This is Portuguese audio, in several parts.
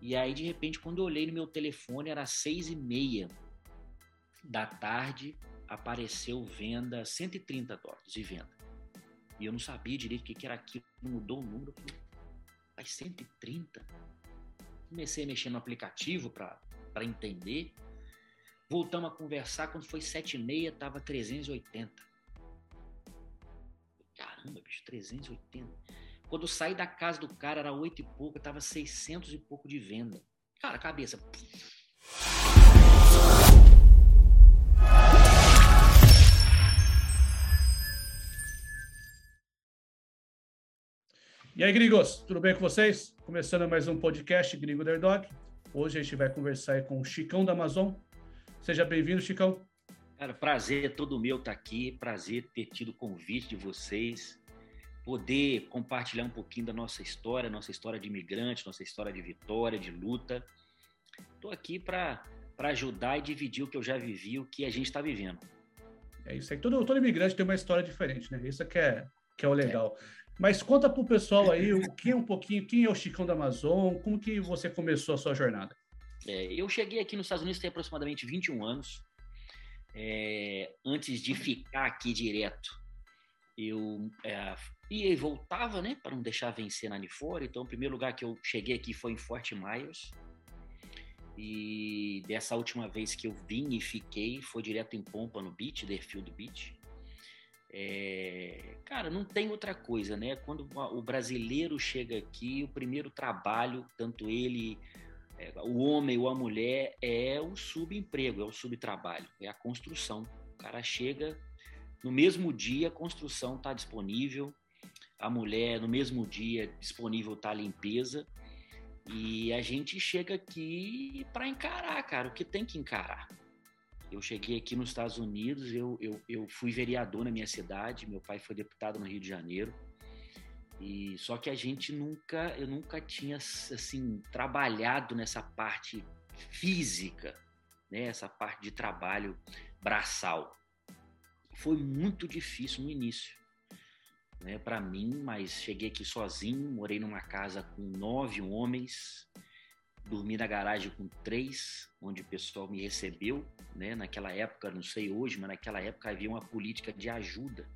E aí, de repente, quando eu olhei no meu telefone, era seis e meia da tarde, apareceu venda 130 dólares de venda. E eu não sabia direito o que era aquilo, mudou o número. Falei, mas 130? Comecei a mexer no aplicativo para entender. Voltamos a conversar, quando foi sete e meia, tava 380. Caramba, bicho, 380. Quando eu saí da casa do cara, era oito e pouco, tava 600 e pouco de venda. Cara, cabeça. E aí, gringos, tudo bem com vocês? Começando mais um podcast Gringo Dog. Hoje a gente vai conversar com o Chicão da Amazon. Seja bem-vindo, Chicão. Cara, prazer é todo meu estar aqui, prazer ter tido o convite de vocês, poder compartilhar um pouquinho da nossa história, nossa história de imigrante, nossa história de vitória, de luta. Estou aqui para ajudar e dividir o que eu já vivi, o que a gente está vivendo. É isso aí. Todo, todo imigrante tem uma história diferente, né? Isso que é, que é o legal. É. Mas conta para o pessoal aí o que é um pouquinho, quem é o Chicão da Amazon, como que você começou a sua jornada? É, eu cheguei aqui nos Estados Unidos tem aproximadamente 21 anos. É, antes de ficar aqui direto, eu é, ia e voltava, né, para não deixar vencer na Nifora. Então, o primeiro lugar que eu cheguei aqui foi em Fort Myers. E dessa última vez que eu vim e fiquei, foi direto em Pompa, no Beach, Deerfield Beach. É, cara, não tem outra coisa, né? Quando o brasileiro chega aqui, o primeiro trabalho, tanto ele, é, o homem ou a mulher, é o subemprego, é o subtrabalho, é a construção. O cara chega no mesmo dia, a construção está disponível, a mulher no mesmo dia disponível está a limpeza. E a gente chega aqui para encarar, cara, o que tem que encarar. Eu cheguei aqui nos Estados Unidos, eu, eu, eu fui vereador na minha cidade, meu pai foi deputado no Rio de Janeiro. E só que a gente nunca, eu nunca tinha assim trabalhado nessa parte física, né? Essa parte de trabalho braçal. Foi muito difícil no início, né? Para mim, mas cheguei aqui sozinho, morei numa casa com nove homens, dormi na garagem com três, onde o pessoal me recebeu, né? Naquela época, não sei hoje, mas naquela época havia uma política de ajuda.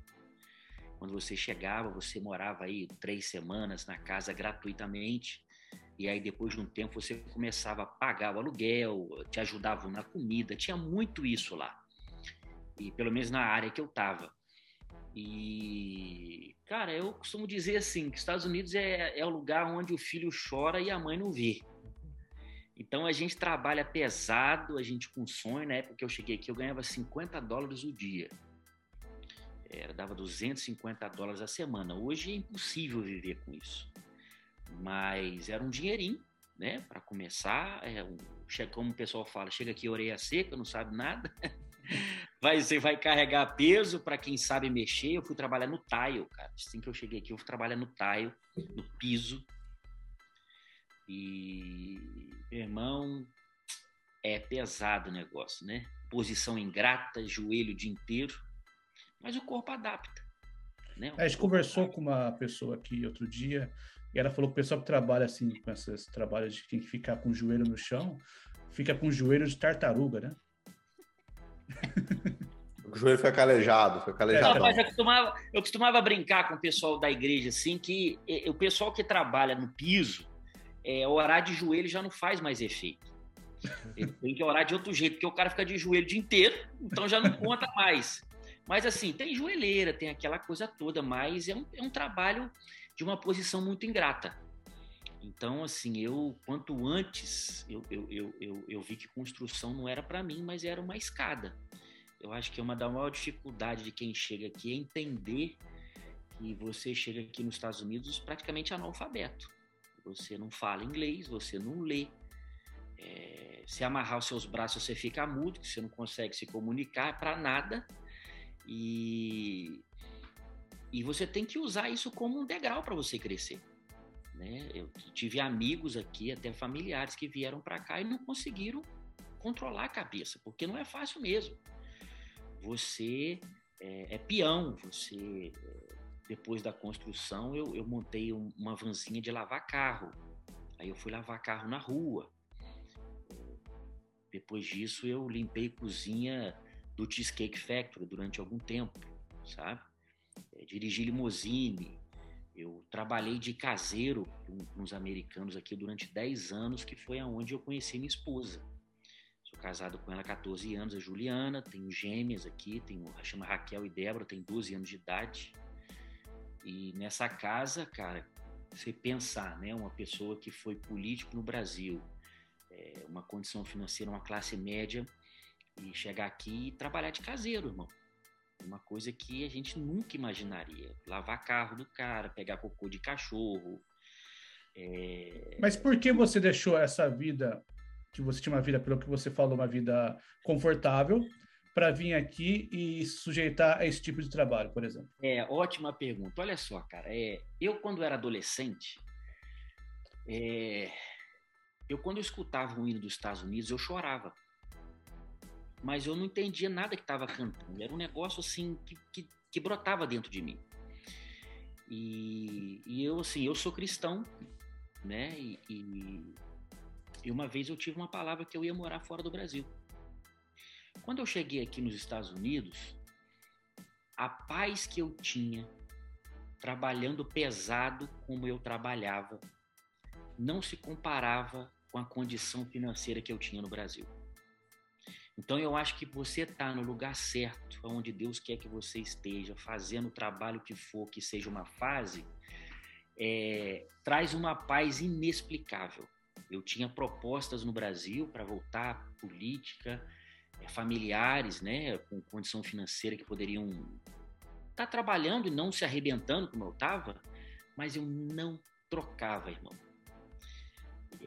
Quando você chegava, você morava aí três semanas na casa gratuitamente, e aí depois de um tempo você começava a pagar o aluguel, te ajudavam na comida, tinha muito isso lá. E pelo menos na área que eu tava. E, cara, eu costumo dizer assim, que Estados Unidos é, é o lugar onde o filho chora e a mãe não vê. Então a gente trabalha pesado, a gente com sonho. Na época que eu cheguei aqui, eu ganhava 50 dólares o dia. Era, dava 250 dólares a semana. Hoje é impossível viver com isso. Mas era um dinheirinho, né? Para começar, é, como o pessoal fala, chega aqui orelha seca, não sabe nada. Vai, você vai carregar peso para quem sabe mexer. Eu fui trabalhar no tile, cara. Assim que eu cheguei aqui, eu fui trabalhar no tile, no piso. E, irmão, é pesado o negócio, né? Posição ingrata, joelho o dia inteiro, mas o corpo adapta. Né? a gente conversou adapta. com uma pessoa aqui outro dia e ela falou que o pessoal que trabalha assim, com esses trabalhos de quem ficar com o joelho no chão, fica com o joelho de tartaruga, né? O joelho foi calejado, foi calejado. Não, mas eu costumava, eu costumava brincar com o pessoal da igreja assim que o pessoal que trabalha no piso, é, orar de joelho já não faz mais efeito. Ele tem que orar de outro jeito, porque o cara fica de joelho o dia inteiro, então já não conta mais. Mas assim, tem joelheira, tem aquela coisa toda, mas é um, é um trabalho de uma posição muito ingrata. Então, assim, eu, quanto antes, eu, eu, eu, eu, eu vi que construção não era para mim, mas era uma escada. Eu acho que é uma da maior dificuldade de quem chega aqui é entender que você chega aqui nos Estados Unidos praticamente analfabeto. Você não fala inglês, você não lê. É, se amarrar os seus braços, você fica mudo, você não consegue se comunicar para nada. E, e você tem que usar isso como um degrau para você crescer. Né? Eu tive amigos aqui, até familiares, que vieram para cá e não conseguiram controlar a cabeça, porque não é fácil mesmo. Você é, é peão, você depois da construção, eu, eu montei um, uma vanzinha de lavar carro. Aí eu fui lavar carro na rua. Depois disso, eu limpei cozinha do Cheesecake Factory durante algum tempo, sabe? É, dirigi limousine. Eu trabalhei de caseiro com uns americanos aqui durante 10 anos, que foi aonde eu conheci minha esposa. Sou casado com ela há 14 anos, a Juliana, tenho gêmeas aqui, tenho, chama Raquel e Débora, tem 12 anos de idade. E nessa casa, cara, você pensar, né, uma pessoa que foi político no Brasil, é, uma condição financeira, uma classe média, e chegar aqui e trabalhar de caseiro, irmão. Uma coisa que a gente nunca imaginaria. Lavar carro do cara, pegar cocô de cachorro. É... Mas por que você deixou essa vida, que você tinha uma vida, pelo que você falou, uma vida confortável, para vir aqui e sujeitar a esse tipo de trabalho, por exemplo? É, ótima pergunta. Olha só, cara, é, eu quando era adolescente, é, eu quando eu escutava o hino dos Estados Unidos, eu chorava. Mas eu não entendia nada que estava cantando. Era um negócio assim que, que, que brotava dentro de mim. E, e, eu assim, eu sou cristão, né? E, e, e uma vez eu tive uma palavra que eu ia morar fora do Brasil. Quando eu cheguei aqui nos Estados Unidos, a paz que eu tinha trabalhando pesado como eu trabalhava não se comparava com a condição financeira que eu tinha no Brasil. Então eu acho que você está no lugar certo, onde Deus quer que você esteja, fazendo o trabalho que for, que seja uma fase, é, traz uma paz inexplicável. Eu tinha propostas no Brasil para voltar à política, é, familiares, né, com condição financeira que poderiam estar tá trabalhando e não se arrebentando como eu estava, mas eu não trocava, irmão.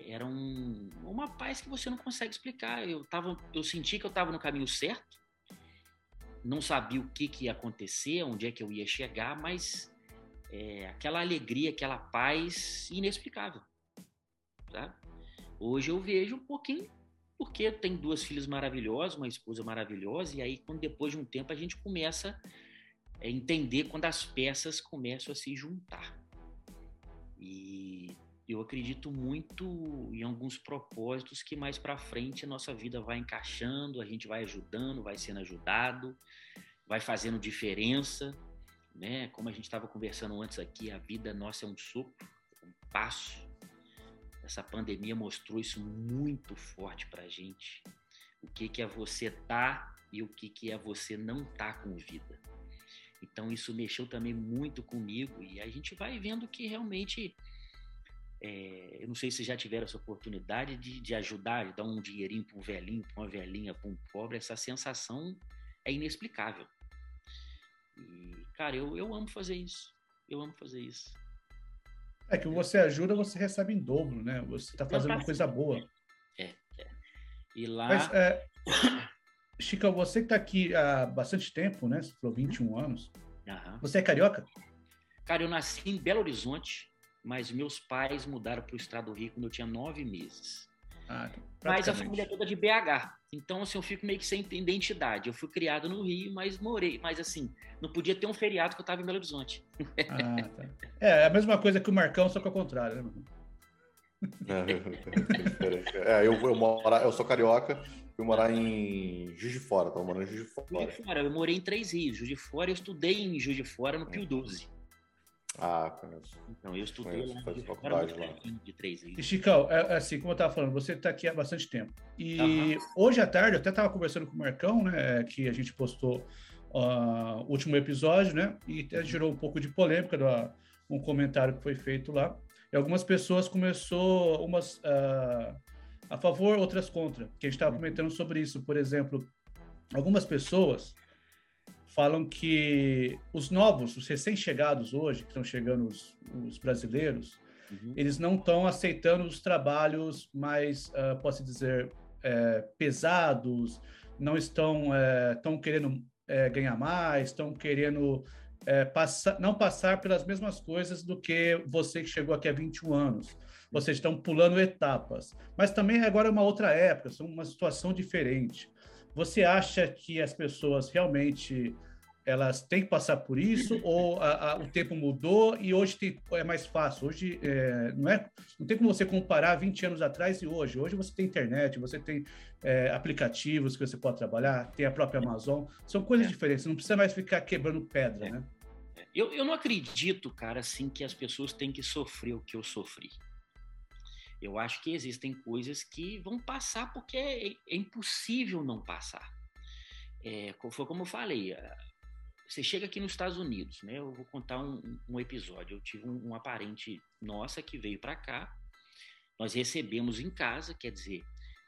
Era um, uma paz que você não consegue explicar. Eu, tava, eu senti que eu estava no caminho certo, não sabia o que, que ia acontecer, onde é que eu ia chegar, mas é, aquela alegria, aquela paz inexplicável. Sabe? Hoje eu vejo um pouquinho porque tenho duas filhas maravilhosas, uma esposa maravilhosa, e aí quando depois de um tempo a gente começa a entender quando as peças começam a se juntar. E eu acredito muito em alguns propósitos que mais para frente a nossa vida vai encaixando, a gente vai ajudando, vai sendo ajudado, vai fazendo diferença, né? Como a gente estava conversando antes aqui, a vida nossa é um sopro, um passo essa pandemia mostrou isso muito forte para a gente. O que, que é você tá e o que, que é você não tá com vida. Então isso mexeu também muito comigo e a gente vai vendo que realmente é, eu não sei se já tiveram essa oportunidade de, de ajudar, de dar um dinheirinho para um velhinho, para uma velhinha, para um pobre, essa sensação é inexplicável. E, cara, eu, eu amo fazer isso. Eu amo fazer isso. É que você ajuda, você recebe em dobro, né? Você está fazendo uma coisa boa. É, é. E lá. Mas, é, Chica, você que está aqui há bastante tempo, né? Você falou 21 uhum. anos. Uhum. Você é carioca? Cara, eu nasci em Belo Horizonte, mas meus pais mudaram para o Estado do Rio quando eu tinha nove meses. Ah, mas a família é toda de BH. Então, assim, eu fico meio que sem identidade. Eu fui criado no Rio, mas morei. Mas, assim, não podia ter um feriado que eu estava em Belo Horizonte. Ah, tá. É, é a mesma coisa que o Marcão, só que ao contrário, né, é, é, eu, eu, moro, eu sou carioca, fui morar em Juiz de Fora, tava morando em Juiz de Fora. Juiz de Fora. Eu morei em Três Rios, Juiz de Fora, eu estudei em Juiz de Fora no Pio 12. Ah, conheço. Então, eu estudei conheço, lá, faculdade lá. de três E, Chicão, é, é, assim, como eu estava falando, você está aqui há bastante tempo. E uhum. hoje à tarde, eu até estava conversando com o Marcão, né, que a gente postou o uh, último episódio, né, e até gerou um pouco de polêmica, do, um comentário que foi feito lá. E algumas pessoas começou umas uh, a favor, outras contra, que a gente estava comentando sobre isso. Por exemplo, algumas pessoas falam que os novos, os recém-chegados hoje, que estão chegando os, os brasileiros, uhum. eles não estão aceitando os trabalhos mais, uh, posso dizer, é, pesados, não estão é, tão querendo é, ganhar mais, estão querendo é, passar, não passar pelas mesmas coisas do que você que chegou aqui há 21 anos. Vocês estão pulando etapas. Mas também agora é uma outra época, são uma situação diferente. Você acha que as pessoas realmente elas têm que passar por isso ou a, a, o tempo mudou e hoje tem, é mais fácil? Hoje é, não é, não tem como você comparar 20 anos atrás e hoje. Hoje você tem internet, você tem é, aplicativos que você pode trabalhar, tem a própria Amazon, são coisas é. diferentes. Não precisa mais ficar quebrando pedra, né? Eu, eu não acredito, cara, assim que as pessoas têm que sofrer o que eu sofri. Eu acho que existem coisas que vão passar porque é, é impossível não passar. É, foi como eu falei, você chega aqui nos Estados Unidos, né? Eu vou contar um, um episódio. Eu tive um, um parente nossa que veio para cá. Nós recebemos em casa, quer dizer,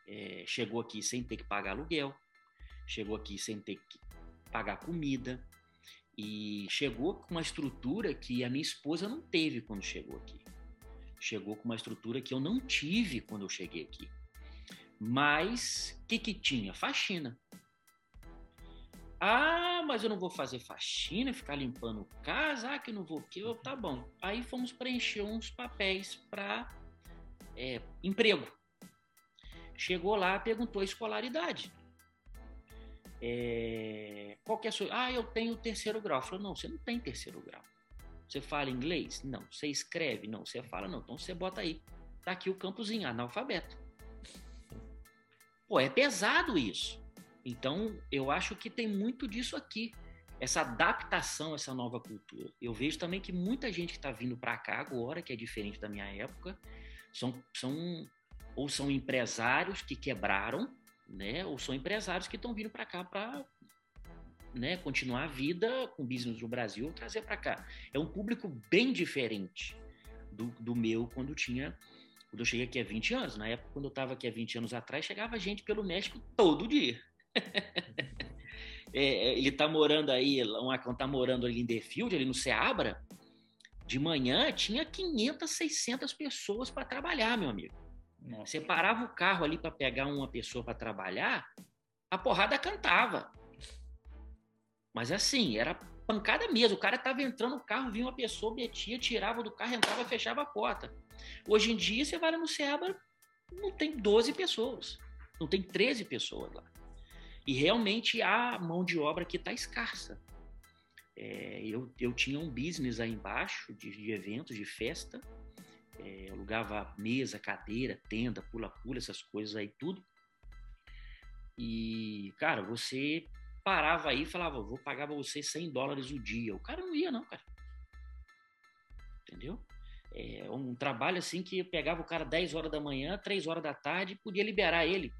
é, chegou aqui sem ter que pagar aluguel, chegou aqui sem ter que pagar comida e chegou com uma estrutura que a minha esposa não teve quando chegou aqui. Chegou com uma estrutura que eu não tive quando eu cheguei aqui. Mas o que, que tinha? Faxina. Ah, mas eu não vou fazer faxina, ficar limpando casa, ah, que não vou que eu tá bom. Aí fomos preencher uns papéis para é, emprego. Chegou lá, perguntou a escolaridade. É, qual que é a sua? Ah, eu tenho terceiro grau. Falou, não, você não tem terceiro grau. Você fala inglês? Não. Você escreve? Não. Você fala? Não. Então você bota aí. Tá aqui o campozinho, analfabeto. Pô, é pesado isso. Então, eu acho que tem muito disso aqui, essa adaptação a essa nova cultura. Eu vejo também que muita gente que está vindo para cá agora, que é diferente da minha época, são, são ou são empresários que quebraram, né, ou são empresários que estão vindo para cá para né, continuar a vida com business no Brasil trazer para cá. É um público bem diferente do, do meu quando tinha quando eu cheguei aqui há 20 anos. Na época, quando eu estava aqui há 20 anos atrás, chegava gente pelo México todo dia. É, é, ele tá morando aí, o Acão tá morando ali em Defield, ali no Ceabra. De manhã tinha 500, 600 pessoas para trabalhar, meu amigo. Nossa. Você parava o carro ali para pegar uma pessoa para trabalhar, a porrada cantava. Mas assim, era pancada mesmo. O cara tava entrando no carro, vinha uma pessoa, metia, tirava do carro, entrava, fechava a porta. Hoje em dia, você vai no Ceabra, não tem 12 pessoas, não tem 13 pessoas lá. E realmente a mão de obra que está escassa. É, eu, eu tinha um business aí embaixo de, de eventos, de festa. É, alugava mesa, cadeira, tenda, pula-pula, essas coisas aí, tudo. E, cara, você parava aí e falava, vou pagar você 100 dólares o dia. O cara não ia, não, cara. Entendeu? É um trabalho assim que pegava o cara 10 horas da manhã, 3 horas da tarde, podia liberar ele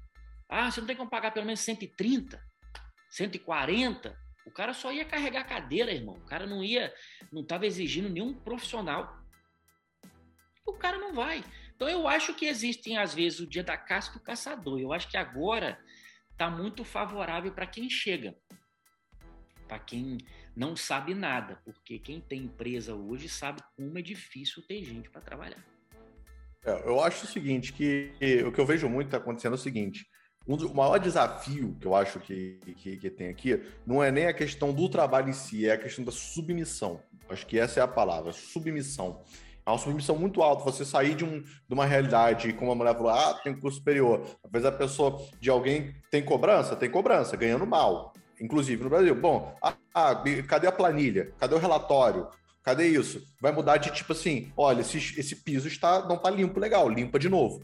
ah, você não tem como pagar pelo menos 130, 140. O cara só ia carregar cadeira, irmão. O cara não ia, não estava exigindo nenhum profissional. O cara não vai. Então eu acho que existem às vezes o dia da caça do caçador. Eu acho que agora está muito favorável para quem chega, para quem não sabe nada, porque quem tem empresa hoje sabe como é difícil ter gente para trabalhar. É, eu acho o seguinte, que o que eu vejo muito está acontecendo é o seguinte, um o maior desafio que eu acho que, que, que, tem aqui não é nem a questão do trabalho em si, é a questão da submissão. Acho que essa é a palavra, submissão. É uma submissão muito alta. Você sair de, um, de uma realidade, como a mulher falou, ah, tem um curso superior. Às vezes a pessoa de alguém tem cobrança, tem cobrança, ganhando mal. Inclusive no Brasil. Bom, ah, ah, cadê a planilha? Cadê o relatório? Cadê isso? Vai mudar de tipo assim: olha, esse, esse piso está, não está limpo legal, limpa de novo.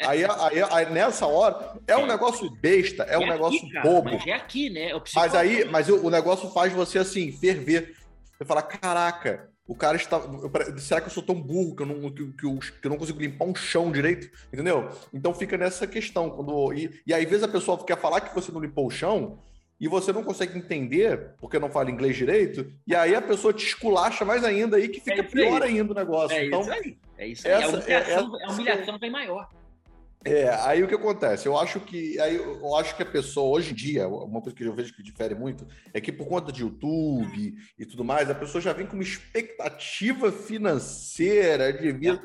Aí, aí, aí, nessa hora, é um é. negócio besta, é, é um aqui, negócio cara, bobo. Mas é aqui, né? É mas aí, mas o, o, negócio faz você assim, ferver. Você fala, caraca, o cara está. Será que eu sou tão burro que eu não, que, que, eu, que eu não consigo limpar um chão direito? Entendeu? Então fica nessa questão. Quando, e, e aí, às vezes, a pessoa quer falar que você não limpou o chão, e você não consegue entender porque não fala inglês direito, e aí a pessoa te esculacha mais ainda aí que fica é pior ainda o negócio. É então, isso aí. É isso aí. Essa, a humilhação, é, a humilhação vem maior. É, aí o que acontece? Eu acho que aí eu acho que a pessoa hoje em dia, uma coisa que eu vejo que difere muito é que por conta de YouTube e tudo mais, a pessoa já vem com uma expectativa financeira de vida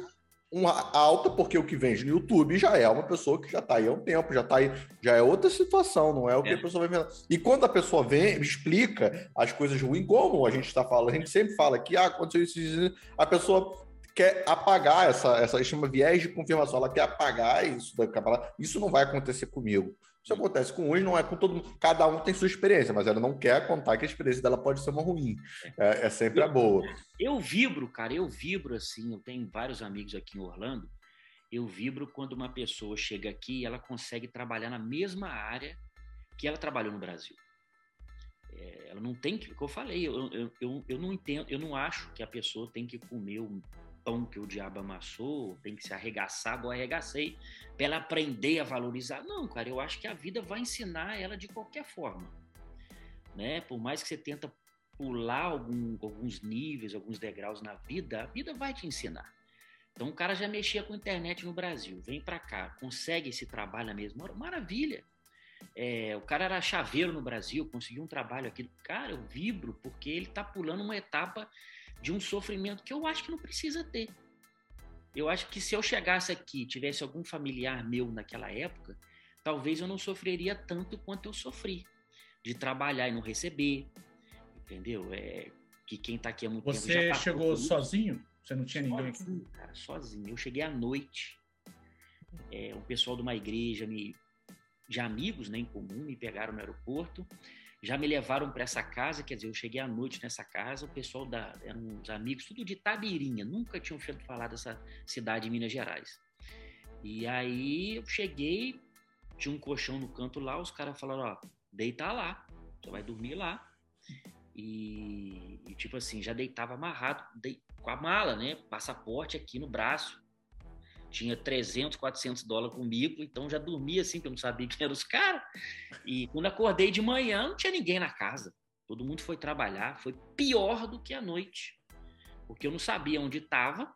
uma alta, porque o que vende no YouTube já é uma pessoa que já está aí há um tempo, já está aí, já é outra situação, não é o que é. a pessoa vai ver. E quando a pessoa vem, explica as coisas ruins, como a gente está falando, a gente sempre fala que ah, aconteceu isso, a pessoa quer apagar essa, essa chama viés de confirmação, ela quer apagar isso da Isso não vai acontecer comigo. Isso acontece com uns, não é com todo mundo. Cada um tem sua experiência, mas ela não quer contar que a experiência dela pode ser uma ruim. É, é sempre a boa. Eu vibro, cara, eu vibro assim. Eu tenho vários amigos aqui em Orlando. Eu vibro quando uma pessoa chega aqui e ela consegue trabalhar na mesma área que ela trabalhou no Brasil. É, ela não tem que, como eu falei, eu, eu, eu, eu não entendo, eu não acho que a pessoa tem que comer o pão que o diabo amassou, tem que se arregaçar, igual arregacei, para ela aprender a valorizar. Não, cara, eu acho que a vida vai ensinar ela de qualquer forma. Né? Por mais que você tenta pular algum, alguns níveis, alguns degraus na vida, a vida vai te ensinar. Então o cara já mexia com internet no Brasil, vem para cá, consegue esse trabalho na mesma hora, maravilha. É, o cara era chaveiro no Brasil, conseguiu um trabalho aqui. Cara, eu vibro porque ele está pulando uma etapa de um sofrimento que eu acho que não precisa ter. Eu acho que se eu chegasse aqui, tivesse algum familiar meu naquela época, talvez eu não sofreria tanto quanto eu sofri de trabalhar e não receber, entendeu? É que quem está aqui há muito Você tempo já chegou sozinho? Você não tinha ninguém aqui? Cara, sozinho. Eu cheguei à noite. É, um pessoal de uma igreja me de amigos, né, em comum, me pegaram no aeroporto já me levaram para essa casa, quer dizer, eu cheguei à noite nessa casa, o pessoal da eram uns amigos, tudo de Tabirinha, nunca tinham feito falar dessa cidade de Minas Gerais. E aí eu cheguei, tinha um colchão no canto lá, os caras falaram, ó, deita lá, você vai dormir lá. E, e tipo assim, já deitava amarrado com a mala, né? Passaporte aqui no braço tinha 300, 400 dólares comigo, então já dormia assim, que eu não sabia quem eram os caras. E quando acordei de manhã, não tinha ninguém na casa. Todo mundo foi trabalhar, foi pior do que a noite, porque eu não sabia onde estava.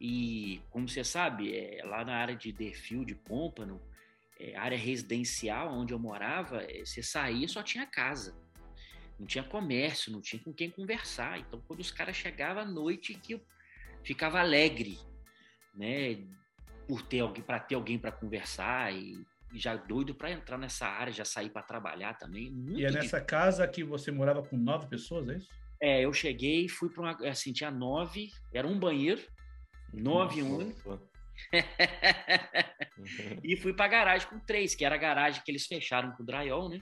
E, como você sabe, é, lá na área de Deerfield, Pompano, é, área residencial onde eu morava, é, você saía só tinha casa. Não tinha comércio, não tinha com quem conversar. Então, quando os caras chegavam à noite, que eu ficava alegre né? Por ter alguém, para ter alguém para conversar e, e, já doido para entrar nessa área, já sair para trabalhar também. e é nessa casa que você morava com nove pessoas, é isso? É, eu cheguei, fui para uma, assim, tinha nove, era um banheiro, nove Nossa, um. e fui para a garagem com três, que era a garagem que eles fecharam com o drywall, né?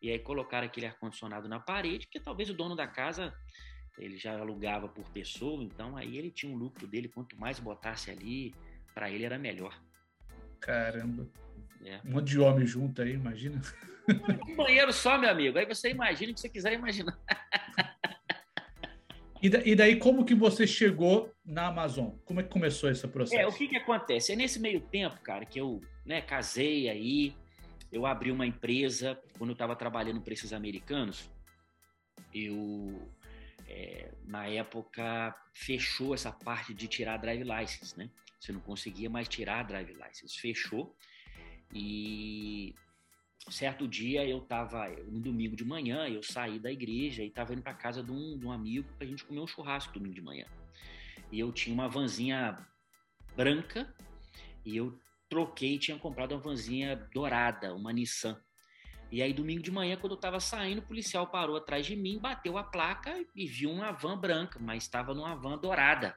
E aí colocaram aquele ar-condicionado na parede, porque talvez o dono da casa ele já alugava por pessoa, então aí ele tinha um lucro dele, quanto mais botasse ali, para ele era melhor. Caramba. É. Um monte de homem junto aí, imagina. Um banheiro só, meu amigo. Aí você imagina o que você quiser imaginar. E, daí, como que você chegou na Amazon? Como é que começou esse processo? É, o que que acontece? É nesse meio tempo, cara, que eu né, casei aí, eu abri uma empresa, quando eu estava trabalhando para esses americanos, eu é, na época fechou essa parte de tirar drive license, né? Você não conseguia mais tirar drive license, fechou. E certo dia eu estava um domingo de manhã, eu saí da igreja e estava indo para casa de um, de um amigo para a gente comer um churrasco domingo de manhã. E eu tinha uma vanzinha branca e eu troquei, tinha comprado uma vanzinha dourada, uma Nissan. E aí, domingo de manhã, quando eu estava saindo, o policial parou atrás de mim, bateu a placa e viu uma van branca, mas estava numa van dourada.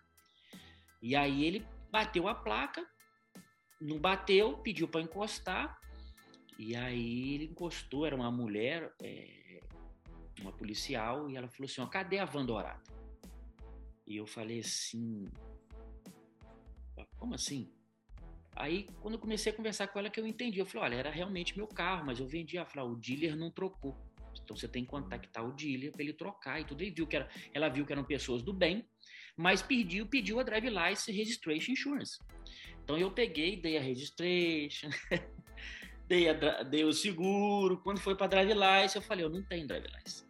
E aí ele bateu a placa, não bateu, pediu para encostar. E aí ele encostou, era uma mulher, é, uma policial, e ela falou assim: ó, cadê a van dourada? E eu falei assim: como assim? Aí, quando eu comecei a conversar com ela, que eu entendi. Eu falei, olha, era realmente meu carro, mas eu vendi. Ela falou, o dealer não trocou. Então, você tem que contactar o dealer para ele trocar e tudo. E viu que era, ela viu que eram pessoas do bem, mas pediu, pediu a Drive License Registration Insurance. Então, eu peguei, dei a registration, dei, a, dei o seguro. Quando foi para Drive License, eu falei, eu não tenho Drive License.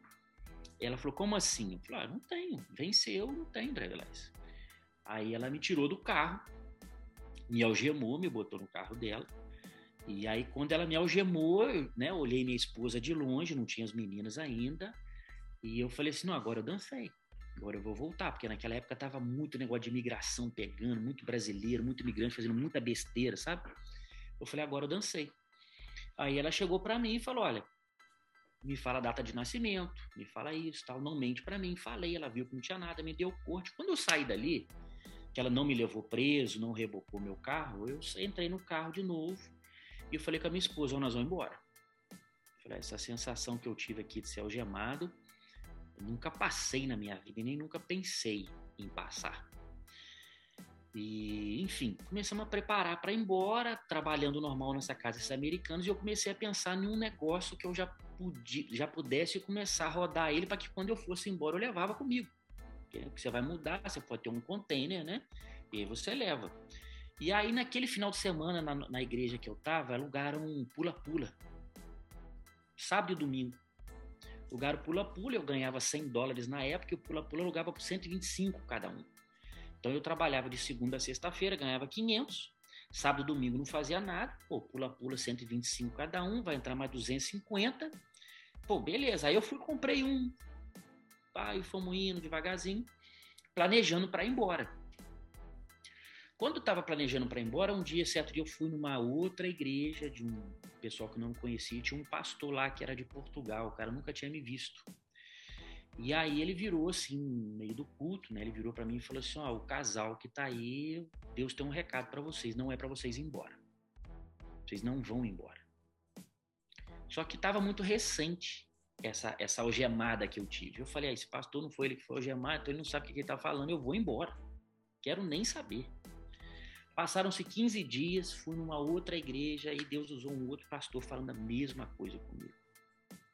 Ela falou, como assim? Eu falei, ah, não tenho. Venceu, não tenho Drive License. Aí ela me tirou do carro, me algemou, me botou no carro dela. E aí, quando ela me algemou, né, olhei minha esposa de longe, não tinha as meninas ainda. E eu falei assim: não, agora eu dancei. Agora eu vou voltar, porque naquela época tava muito negócio de imigração pegando, muito brasileiro, muito imigrante fazendo muita besteira, sabe? Eu falei: agora eu dancei. Aí ela chegou para mim e falou: olha, me fala a data de nascimento, me fala isso, tal, não mente para mim. Falei, ela viu que não tinha nada, me deu corte. Quando eu saí dali, que ela não me levou preso, não rebocou meu carro, eu entrei no carro de novo e eu falei com a minha esposa, nós vamos embora. falei, essa sensação que eu tive aqui de ser algemado, eu nunca passei na minha vida e nem nunca pensei em passar. E, enfim, começamos a preparar para ir embora, trabalhando normal nessa casa desses americanos, e eu comecei a pensar em um negócio que eu já, podia, já pudesse começar a rodar ele para que quando eu fosse embora eu levava comigo. Porque você vai mudar, você pode ter um container, né? E aí você leva. E aí, naquele final de semana, na, na igreja que eu tava, alugaram um pula-pula. Sábado e domingo. Alugaram pula-pula, eu ganhava 100 dólares na época, e o pula-pula alugava por 125 cada um. Então eu trabalhava de segunda a sexta-feira, ganhava 500. Sábado e domingo não fazia nada. Pô, pula-pula 125 cada um, vai entrar mais 250. Pô, beleza. Aí eu fui comprei um. Aí fomos indo devagarzinho, planejando para ir embora. Quando estava planejando para ir embora, um dia, certo dia, eu fui numa outra igreja de um pessoal que eu não conhecia. Tinha um pastor lá que era de Portugal. O cara nunca tinha me visto. E aí ele virou assim, no meio do culto, né? Ele virou para mim e falou assim: "Ó, oh, o casal que tá aí, Deus tem um recado para vocês, não é para vocês ir embora. Vocês não vão embora". Só que estava muito recente essa essa algemada que eu tive. Eu falei: ah, esse pastor não foi ele que foi algemado, então ele não sabe o que ele tá falando, eu vou embora. Quero nem saber. Passaram-se 15 dias, fui numa outra igreja e Deus usou um outro pastor falando a mesma coisa comigo.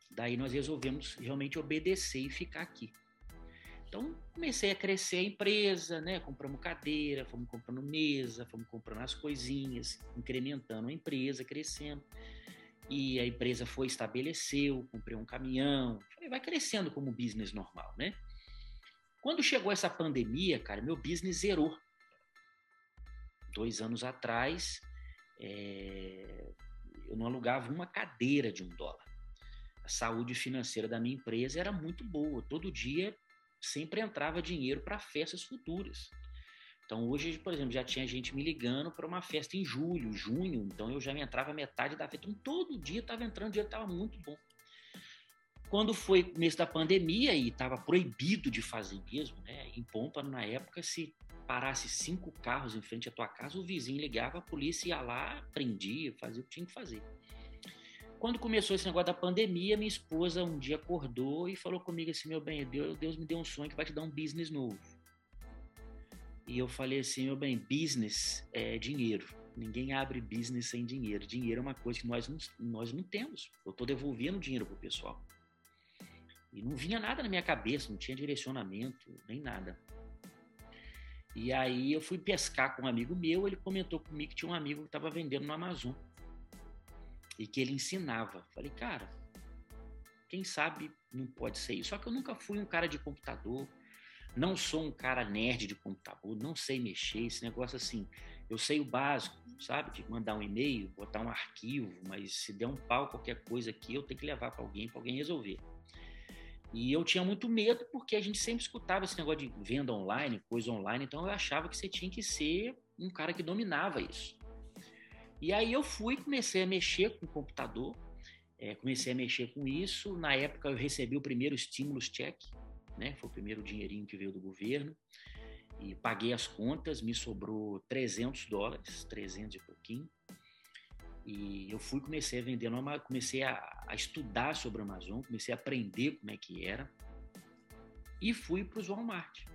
Daí nós resolvemos realmente obedecer e ficar aqui. Então comecei a crescer a empresa, né? Compramos cadeira, fomos comprando mesa, fomos comprando as coisinhas, incrementando a empresa, crescendo. E a empresa foi, estabeleceu, comprei um caminhão, vai crescendo como business normal, né? Quando chegou essa pandemia, cara, meu business zerou. Dois anos atrás, é... eu não alugava uma cadeira de um dólar saúde financeira da minha empresa era muito boa. Todo dia sempre entrava dinheiro para festas futuras. Então hoje, por exemplo, já tinha gente me ligando para uma festa em julho, junho, então eu já me entrava metade da festa. Então todo dia estava entrando dinheiro, estava muito bom. Quando foi começo da pandemia e estava proibido de fazer mesmo, né? Em Pompa, na época, se parasse cinco carros em frente à tua casa, o vizinho ligava, a polícia ia lá, prendia, fazia o que tinha que fazer. Quando começou esse negócio da pandemia, minha esposa um dia acordou e falou comigo assim: Meu bem, Deus, Deus me deu um sonho que vai te dar um business novo. E eu falei assim: Meu bem, business é dinheiro. Ninguém abre business sem dinheiro. Dinheiro é uma coisa que nós não, nós não temos. Eu estou devolvendo dinheiro pro pessoal. E não vinha nada na minha cabeça, não tinha direcionamento, nem nada. E aí eu fui pescar com um amigo meu, ele comentou comigo que tinha um amigo que estava vendendo no Amazon e que ele ensinava. Falei, cara, quem sabe não pode ser isso. Só que eu nunca fui um cara de computador, não sou um cara nerd de computador, não sei mexer, esse negócio assim. Eu sei o básico, sabe? De mandar um e-mail, botar um arquivo, mas se der um pau qualquer coisa aqui, eu tenho que levar para alguém, para alguém resolver. E eu tinha muito medo porque a gente sempre escutava esse negócio de venda online, coisa online, então eu achava que você tinha que ser um cara que dominava isso. E aí eu fui, comecei a mexer com o computador, é, comecei a mexer com isso. Na época eu recebi o primeiro stimulus check, né? Foi o primeiro dinheirinho que veio do governo. E paguei as contas, me sobrou 300 dólares, 300 e pouquinho. E eu fui, comecei a vender, comecei a, a estudar sobre a Amazon, comecei a aprender como é que era. E fui para o Walmart,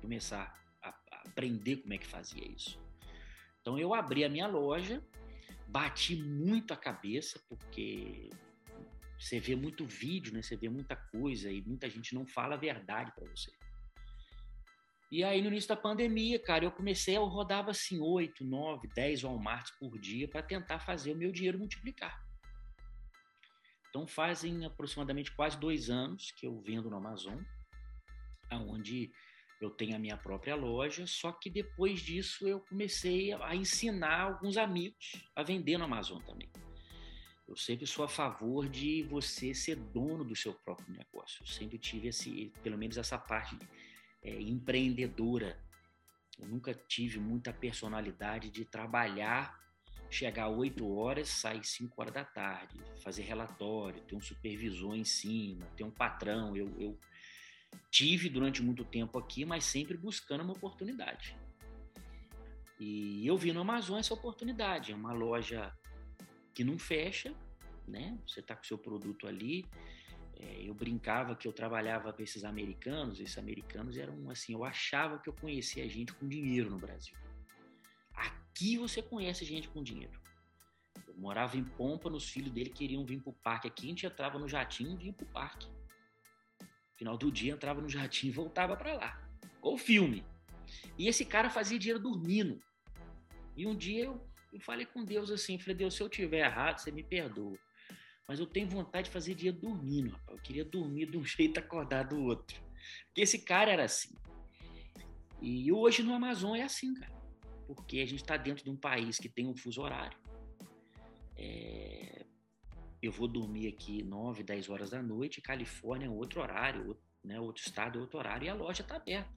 começar a, a aprender como é que fazia isso. Então eu abri a minha loja, bati muito a cabeça, porque você vê muito vídeo, né? Você vê muita coisa e muita gente não fala a verdade para você. E aí, no início da pandemia, cara, eu comecei, eu rodava assim 8, 9, 10 Walmarts por dia para tentar fazer o meu dinheiro multiplicar. Então, fazem aproximadamente quase dois anos que eu vendo no Amazon, aonde eu tenho a minha própria loja, só que depois disso eu comecei a ensinar alguns amigos a vender no Amazon também. Eu sempre sou a favor de você ser dono do seu próprio negócio. Eu sempre tive esse, pelo menos essa parte é, empreendedora. Eu nunca tive muita personalidade de trabalhar, chegar 8 horas, sair 5 horas da tarde, fazer relatório, ter um supervisor em cima, ter um patrão. Eu, eu tive durante muito tempo aqui, mas sempre buscando uma oportunidade. E eu vi no Amazon essa oportunidade. É uma loja que não fecha, né? Você está com seu produto ali. É, eu brincava que eu trabalhava com esses americanos. Esses americanos eram assim, eu achava que eu conhecia gente com dinheiro no Brasil. Aqui você conhece gente com dinheiro. Eu morava em Pompa, os filhos dele queriam vir para o parque. Aqui a gente entrava no jatinho e vinha para o parque. Final do dia entrava no jatinho e voltava para lá. Ou filme. E esse cara fazia dinheiro dormindo. E um dia eu, eu falei com Deus assim, falei, Deus, se eu tiver errado, você me perdoa. Mas eu tenho vontade de fazer dinheiro dormindo, rapaz. Eu queria dormir de um jeito acordar do outro. Porque esse cara era assim. E hoje no Amazon é assim, cara. Porque a gente está dentro de um país que tem um fuso horário. É... Eu vou dormir aqui 9, 10 horas da noite, Califórnia é outro horário, outro, né, outro estado é outro horário, e a loja está aberta.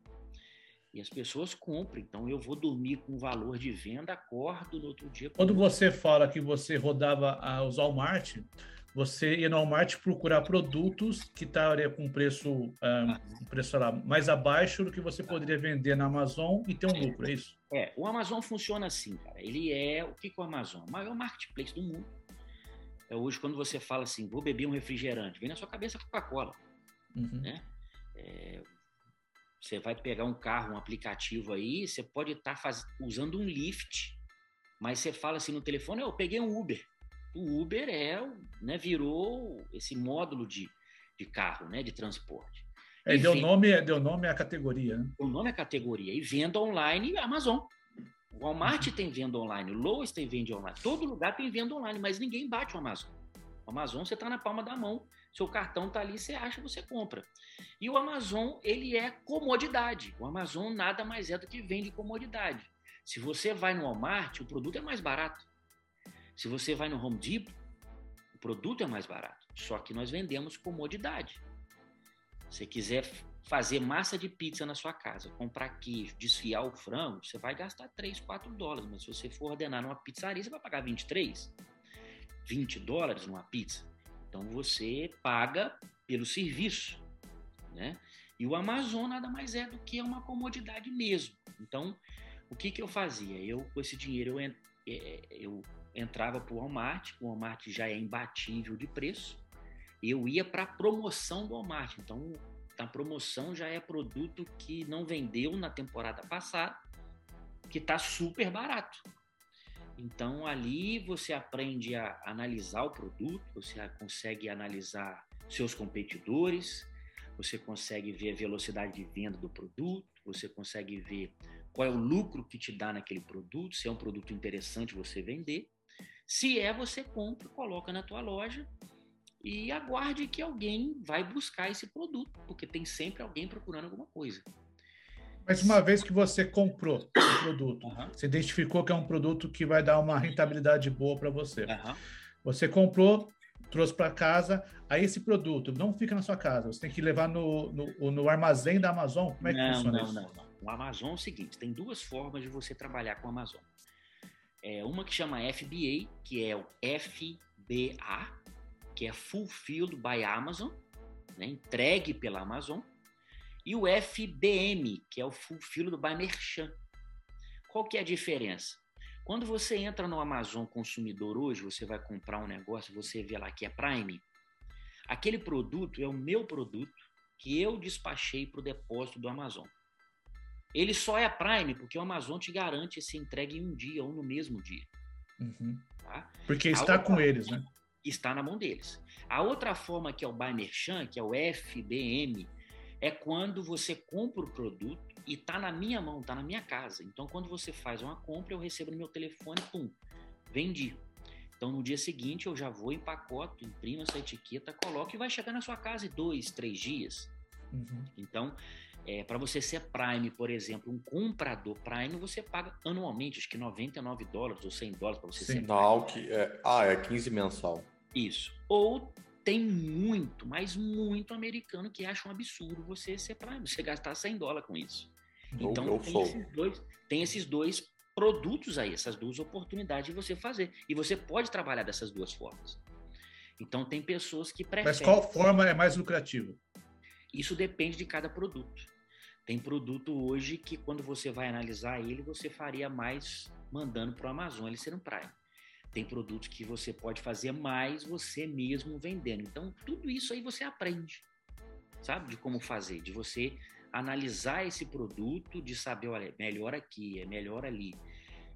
E as pessoas compram. Então eu vou dormir com valor de venda, acordo no outro dia. Quando você fala que você rodava os Walmart, você ia no Walmart procurar produtos que estariam com preço, um, ah, um preço lá, mais abaixo do que você poderia vender na Amazon e ter um lucro, é isso? É, o Amazon funciona assim, cara. Ele é o que, que é o Amazon? O maior marketplace do mundo. É hoje, quando você fala assim, vou beber um refrigerante, vem na sua cabeça Coca-Cola. Uhum. Né? É, você vai pegar um carro, um aplicativo aí, você pode estar tá usando um Lyft, mas você fala assim no telefone, eu peguei um Uber. O Uber é, né, virou esse módulo de, de carro, né, de transporte. É, deu, nome, deu nome à categoria. Né? O nome é categoria. E venda online, Amazon. O Walmart uhum. tem venda online, o Lowe's tem venda online. Todo lugar tem venda online, mas ninguém bate o Amazon. O Amazon você está na palma da mão. Seu cartão está ali, você acha, você compra. E o Amazon, ele é comodidade. O Amazon nada mais é do que vende comodidade. Se você vai no Walmart, o produto é mais barato. Se você vai no Home Depot, o produto é mais barato. Só que nós vendemos comodidade. Se quiser fazer massa de pizza na sua casa, comprar queijo, desfiar o frango, você vai gastar 3, 4 dólares. Mas se você for ordenar numa pizzaria, você vai pagar 23, 20 dólares numa pizza. Então você paga pelo serviço, né? E o Amazon nada mais é do que uma comodidade mesmo. Então, o que, que eu fazia? Eu, com esse dinheiro, eu, é, eu entrava para o Walmart, o Walmart já é imbatível de preço, eu ia para a promoção do Walmart. Então, a promoção já é produto que não vendeu na temporada passada, que está super barato. Então ali você aprende a analisar o produto, você consegue analisar seus competidores, você consegue ver a velocidade de venda do produto, você consegue ver qual é o lucro que te dá naquele produto, se é um produto interessante você vender. Se é, você compra, coloca na tua loja e aguarde que alguém vai buscar esse produto, porque tem sempre alguém procurando alguma coisa. Mas uma vez que você comprou o produto, uhum. você identificou que é um produto que vai dar uma rentabilidade boa para você. Uhum. Você comprou, trouxe para casa, aí esse produto não fica na sua casa, você tem que levar no, no, no armazém da Amazon. Como é que não, funciona não, isso? Não, não, O Amazon é o seguinte: tem duas formas de você trabalhar com o Amazon. É uma que chama FBA, que é o FBA, que é Fulfilled by Amazon, né, entregue pela Amazon e o FBM, que é o Fulfilled by Merchant. Qual que é a diferença? Quando você entra no Amazon Consumidor hoje, você vai comprar um negócio, você vê lá que é Prime, aquele produto é o meu produto que eu despachei para o depósito do Amazon. Ele só é Prime porque o Amazon te garante esse entregue em um dia ou no mesmo dia. Uhum. Tá? Porque está outra, com eles, né? Está na mão deles. A outra forma que é o Buy Merchant, que é o FBM, é quando você compra o produto e está na minha mão, está na minha casa. Então, quando você faz uma compra, eu recebo no meu telefone, pum, vendi. Então, no dia seguinte, eu já vou em pacote, imprimo essa etiqueta, coloco e vai chegar na sua casa em dois, três dias. Uhum. Então, é, para você ser Prime, por exemplo, um comprador Prime, você paga anualmente, acho que 99 dólares ou 100 dólares para você Sim. ser Não, que é, ah, é 15 mensal. Isso. Ou tem muito, mas muito americano que acha um absurdo você ser Prime, você gastar 100 dólares com isso. Então, tem, esses dois, tem esses dois produtos aí, essas duas oportunidades de você fazer. E você pode trabalhar dessas duas formas. Então, tem pessoas que preferem. Mas qual forma é mais lucrativa? Isso depende de cada produto. Tem produto hoje que quando você vai analisar ele, você faria mais mandando para o Amazon, ele ser um Prime. Tem produtos que você pode fazer mais você mesmo vendendo. Então, tudo isso aí você aprende, sabe? De como fazer, de você analisar esse produto, de saber, olha, é melhor aqui, é melhor ali.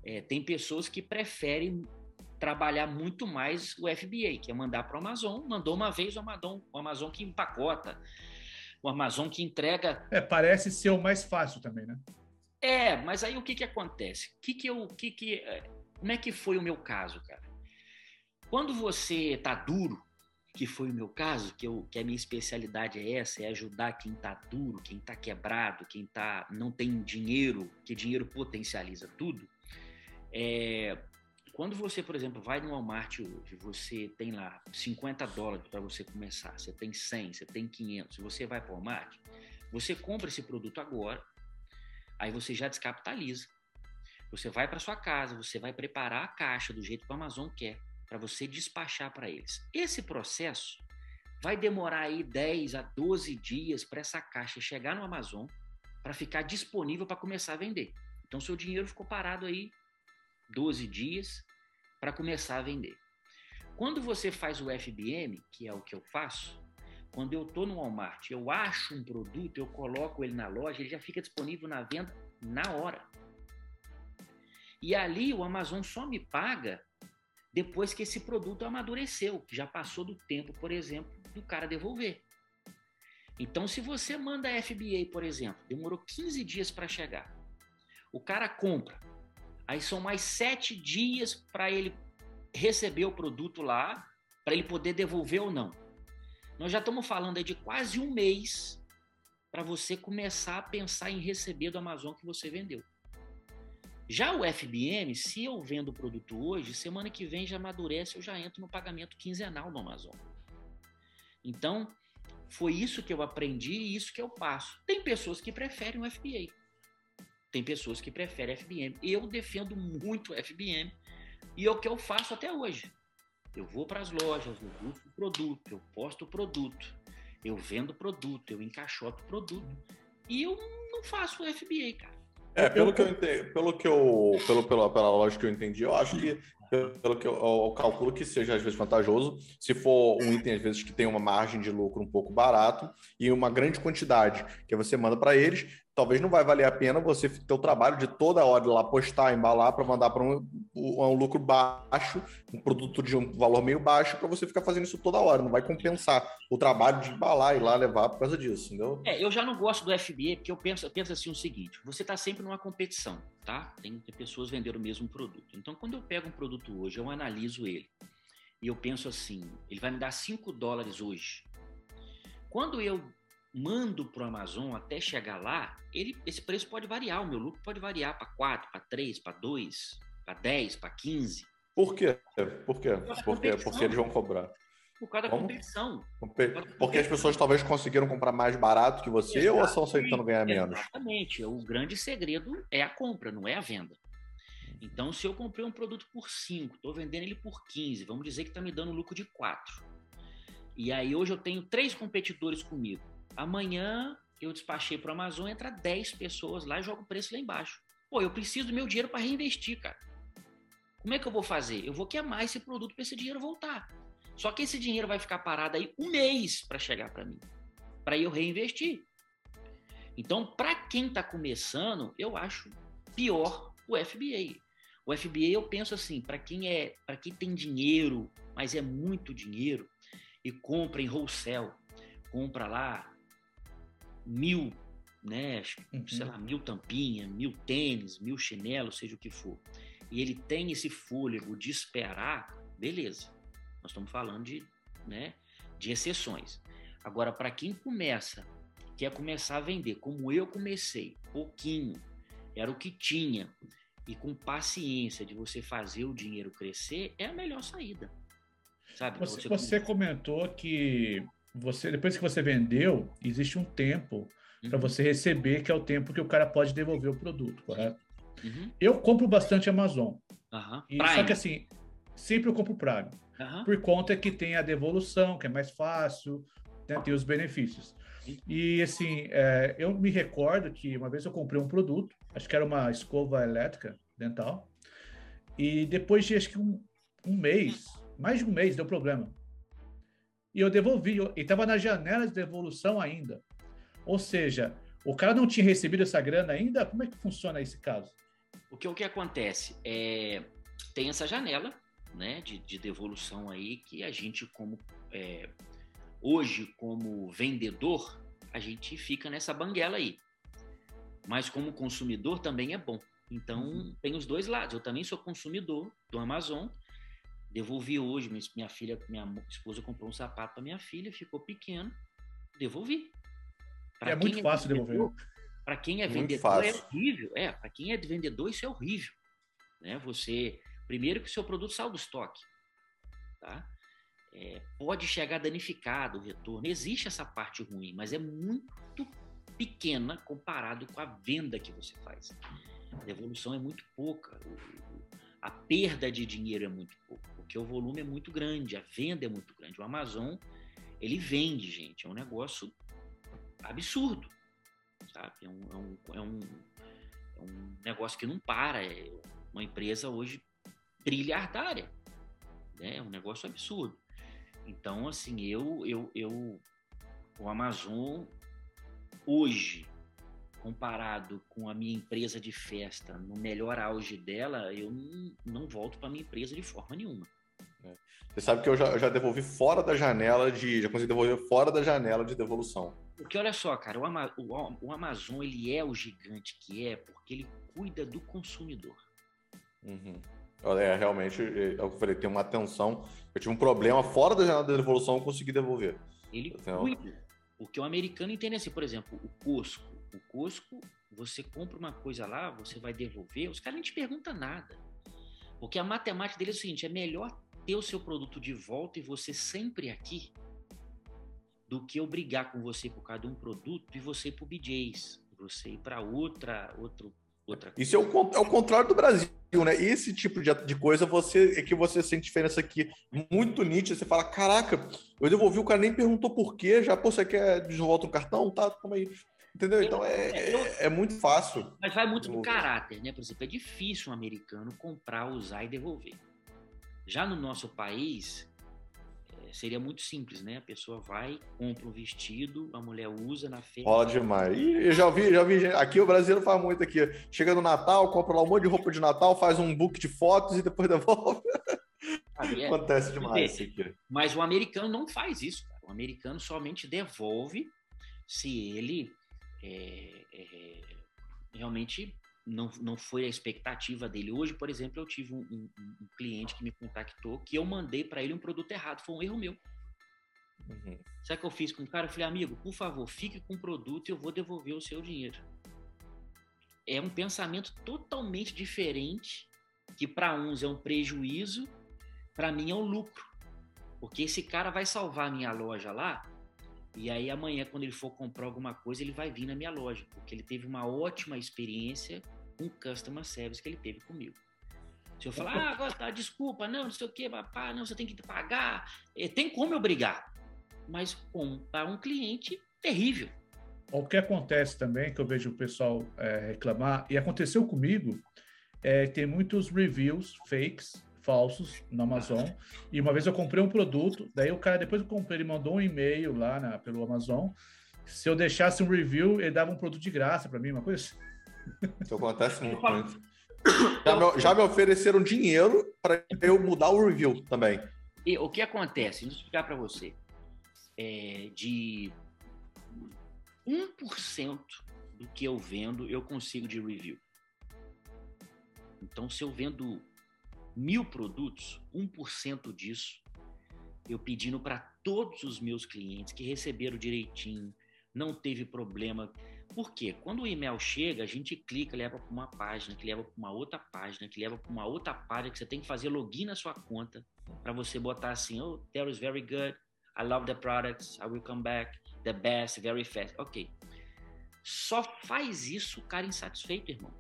É, tem pessoas que preferem trabalhar muito mais o FBA, que é mandar para o Amazon. Mandou uma vez o Amazon, o Amazon que empacota, o Amazon que entrega. É, parece ser o mais fácil também, né? É, mas aí o que que acontece? Que que eu, que que, é, como é que foi o meu caso, cara? Quando você tá duro, que foi o meu caso, que, eu, que a minha especialidade é essa, é ajudar quem tá duro, quem tá quebrado, quem tá não tem dinheiro, que dinheiro potencializa tudo. É, quando você, por exemplo, vai no Walmart hoje, você tem lá 50 dólares para você começar, você tem 100, você tem 500, você vai para o Walmart, você compra esse produto agora, aí você já descapitaliza. Você vai para sua casa, você vai preparar a caixa do jeito que o Amazon quer, para você despachar para eles. Esse processo vai demorar aí 10 a 12 dias para essa caixa chegar no Amazon para ficar disponível para começar a vender. Então, seu dinheiro ficou parado aí 12 dias para começar a vender. Quando você faz o FBM, que é o que eu faço, quando eu estou no Walmart, eu acho um produto, eu coloco ele na loja, ele já fica disponível na venda na hora. E ali o Amazon só me paga depois que esse produto amadureceu, que já passou do tempo, por exemplo, do cara devolver. Então, se você manda FBA, por exemplo, demorou 15 dias para chegar, o cara compra, Aí são mais sete dias para ele receber o produto lá, para ele poder devolver ou não. Nós já estamos falando aí de quase um mês para você começar a pensar em receber do Amazon que você vendeu. Já o FBM, se eu vendo o produto hoje, semana que vem já amadurece, eu já entro no pagamento quinzenal no Amazon. Então, foi isso que eu aprendi e isso que eu passo. Tem pessoas que preferem o FBA. Tem pessoas que preferem FBM. Eu defendo muito FBM e é o que eu faço até hoje. Eu vou para as lojas, eu busco produto, eu posto o produto, eu vendo o produto, eu encaixoto o produto e eu não faço o FBA, cara. É, pelo que eu entendi, pelo que eu, pelo, pela, pela lógica que eu entendi, eu acho que pelo que eu, eu, calculo que seja às vezes vantajoso, se for um item às vezes que tem uma margem de lucro um pouco barato e uma grande quantidade que você manda para eles, talvez não vai valer a pena você ter o trabalho de toda hora lá postar, embalar para mandar para um, um, lucro baixo, um produto de um valor meio baixo, para você ficar fazendo isso toda hora. Não vai compensar o trabalho de embalar e lá levar por causa disso, entendeu? É, eu já não gosto do FBA porque eu penso, eu penso assim o seguinte: você está sempre numa competição, tá? Tem, tem pessoas vendendo o mesmo produto. Então, quando eu pego um produto hoje, eu analiso ele e eu penso assim: ele vai me dar 5 dólares hoje. Quando eu mando para o Amazon até chegar lá, ele, esse preço pode variar, o meu lucro pode variar para 4, para 3, para 2, para 10, para 15. Por quê? Por quê? Por quê? Porque eles vão cobrar. Por causa da competição. Porque as pessoas talvez conseguiram comprar mais barato que você Exatamente. ou estão aceitando ganhar menos? Exatamente. O grande segredo é a compra, não é a venda. Então, se eu comprei um produto por 5, estou vendendo ele por 15, vamos dizer que está me dando lucro de 4. E aí hoje eu tenho três competidores comigo. Amanhã eu despachei para o Amazon, entra 10 pessoas lá e jogo o preço lá embaixo. Pô, eu preciso do meu dinheiro para reinvestir, cara. Como é que eu vou fazer? Eu vou queimar esse produto para esse dinheiro voltar. Só que esse dinheiro vai ficar parado aí um mês para chegar para mim, para eu reinvestir. Então, para quem está começando, eu acho pior o FBA. O FBA eu penso assim, para quem é, para quem tem dinheiro, mas é muito dinheiro e compra em wholesale, compra lá mil, né, uhum. sei lá, mil tampinha, mil tênis, mil chinelos, seja o que for, e ele tem esse fôlego de esperar, beleza. Nós estamos falando de, né, de exceções. Agora, para quem começa, quer começar a vender, como eu comecei, pouquinho, era o que tinha, e com paciência de você fazer o dinheiro crescer, é a melhor saída. Sabe? Você, você, você comentou que você depois que você vendeu, existe um tempo uhum. para você receber, que é o tempo que o cara pode devolver o produto, correto? Uhum. Eu compro bastante Amazon. Uhum. E, só que assim, sempre eu compro Prime. Por conta que tem a devolução, que é mais fácil. né, tem os benefícios. E assim, é, eu me recordo que uma vez eu comprei um produto, acho que era uma escova elétrica dental, e depois de acho que um, um mês, mais de um mês, deu problema. E eu devolvi, e estava na janela de devolução ainda. Ou seja, o cara não tinha recebido essa grana ainda? Como é que funciona esse caso? O que, o que acontece? É, tem essa janela né, de, de devolução aí que a gente, como é, hoje, como vendedor, a gente fica nessa banguela aí. Mas como consumidor também é bom. Então, uhum. tem os dois lados. Eu também sou consumidor do Amazon. Devolvi hoje, minha filha, minha esposa comprou um sapato para minha filha, ficou pequeno, devolvi. Pra é muito é fácil devolver. Para quem é muito vendedor é fácil. é horrível. É, para quem é vendedor isso é horrível. Né? Você, primeiro que o seu produto sai do estoque, tá? É, pode chegar danificado o retorno. Existe essa parte ruim, mas é muito pequena comparado com a venda que você faz. A devolução é muito pouca, a perda de dinheiro é muito pouco, porque o volume é muito grande, a venda é muito grande. O Amazon, ele vende, gente, é um negócio absurdo, sabe? É um, é um, é um, é um negócio que não para, é uma empresa hoje trilhardária, né? É um negócio absurdo. Então, assim, eu, eu, eu, o Amazon hoje comparado com a minha empresa de festa no melhor auge dela, eu não, não volto para minha empresa de forma nenhuma. É. Você sabe que eu já, eu já, devolvi fora da janela de. Já consegui devolver fora da janela de devolução. Porque olha só, cara, o, Ama, o, o Amazon ele é o gigante que é porque ele cuida do consumidor. Uhum. É, realmente, é, é eu falei, tem uma atenção. Eu tive um problema fora da janela de devolução, eu consegui devolver. Ele então, cuida. Porque o americano entende assim, por exemplo, o Costco o Costco, você compra uma coisa lá, você vai devolver, os caras nem te perguntam nada. Porque a matemática dele é o seguinte: é melhor ter o seu produto de volta e você sempre aqui do que eu brigar com você por causa de um produto e você ir para o BJ's, você ir para outra, outro, outra coisa. Isso é o, é o contrário do Brasil, né? Esse tipo de, de coisa você é que você sente diferença aqui muito nítida. Você fala: caraca, eu devolvi, o cara nem perguntou por quê, já, pô, você quer de volta o cartão? Tá, calma aí. Entendeu? Então é, é, é, muito fácil. Mas vai muito do caráter, né? Por exemplo, é difícil um americano comprar, usar e devolver. Já no nosso país, seria muito simples, né? A pessoa vai, compra um vestido, a mulher usa na feira. Rola demais. E eu já vi, já vi. Aqui o brasileiro faz muito aqui. Chega no Natal, compra lá um monte de roupa de Natal, faz um book de fotos e depois devolve. É, Acontece demais isso aqui. Mas o americano não faz isso, cara. O americano somente devolve se ele é, é, realmente não, não foi a expectativa dele. Hoje, por exemplo, eu tive um, um, um cliente que me contactou que eu mandei para ele um produto errado, foi um erro meu. Uhum. Sabe o que eu fiz com o cara? Eu falei, amigo, por favor, fique com o produto e eu vou devolver o seu dinheiro. É um pensamento totalmente diferente, que para uns é um prejuízo, para mim é um lucro. Porque esse cara vai salvar a minha loja lá e aí amanhã, quando ele for comprar alguma coisa, ele vai vir na minha loja, porque ele teve uma ótima experiência com o customer service que ele teve comigo. Se eu falar, ah, desculpa, não, não sei o que, papá, não, você tem que pagar, é, tem como eu brigar. Mas com para um cliente terrível. O que acontece também, que eu vejo o pessoal é, reclamar, e aconteceu comigo, é, tem muitos reviews fakes falsos na Amazon. E uma vez eu comprei um produto, daí o cara, depois que eu comprei, ele mandou um e-mail lá na, pelo Amazon. Se eu deixasse um review, ele dava um produto de graça para mim, uma coisa assim. Isso acontece muito. Já me, já me ofereceram dinheiro para eu mudar o review também. E o que acontece? Vou explicar para você. É, de 1% do que eu vendo, eu consigo de review. Então, se eu vendo mil produtos, 1% disso eu pedindo para todos os meus clientes que receberam direitinho, não teve problema. Por quê? Quando o e-mail chega, a gente clica, leva para uma página, que leva para uma outra página, que leva para uma outra página, que você tem que fazer login na sua conta para você botar assim, oh, that is very good, I love the products, I will come back, the best, very fast. Ok. Só faz isso o cara insatisfeito, irmão.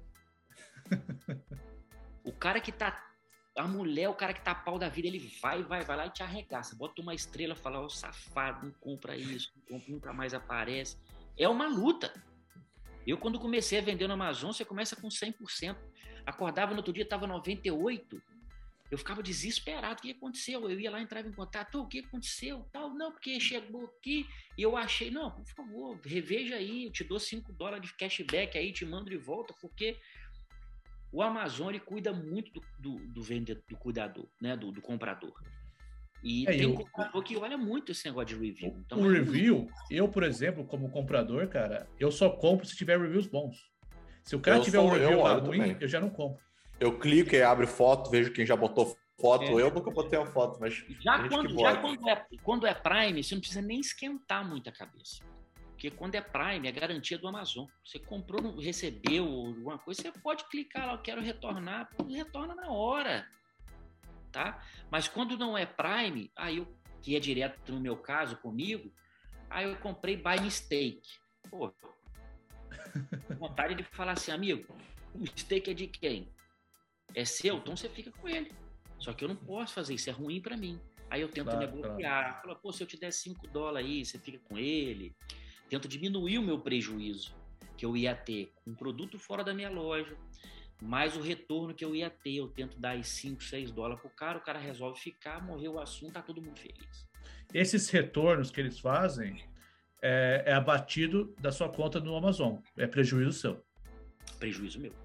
o cara que está a mulher, o cara que tá pau da vida, ele vai, vai, vai lá e te arregaça. Bota uma estrela, fala, ó, oh, safado, não compra isso, não compra, nunca mais aparece. É uma luta. Eu, quando comecei a vender no Amazon, você começa com 100%. Acordava no outro dia, tava 98%. Eu ficava desesperado. O que aconteceu? Eu ia lá, entrava em contato. O que aconteceu? Tal, não, porque chegou aqui e eu achei. Não, por favor, reveja aí. Eu te dou 5 dólares de cashback aí, te mando de volta, porque o Amazon cuida muito do, do, do vendedor, do cuidador, né? Do, do comprador. E é, tem eu, comprador que olha muito esse negócio de review. Então, o é review, muito... eu, por exemplo, como comprador, cara, eu só compro se tiver reviews bons. Se o cara eu tiver sou, um review ruim, também. eu já não compro. Eu clico e abro foto, vejo quem já botou foto. É. Eu nunca botei uma foto, mas. Já, quando, já quando, é, quando é Prime, você não precisa nem esquentar muito a cabeça. Porque quando é Prime, é garantia do Amazon. Você comprou, recebeu alguma coisa, você pode clicar lá, eu quero retornar, retorna na hora. Tá? Mas quando não é Prime, aí eu, que é direto no meu caso comigo, aí eu comprei by mistake. Pô, vontade de falar assim, amigo, o mistake é de quem? é seu, então você fica com ele. Só que eu não posso fazer isso, é ruim para mim. Aí eu tento claro, negociar, claro. falo, pô, se eu te der 5 dólares aí, você fica com ele. Tento diminuir o meu prejuízo que eu ia ter com um produto fora da minha loja, mais o retorno que eu ia ter. Eu tento dar aí 5, 6 dólares pro cara, o cara resolve ficar, morreu o assunto, tá todo mundo feliz. Esses retornos que eles fazem é, é abatido da sua conta no Amazon, é prejuízo seu. Prejuízo meu.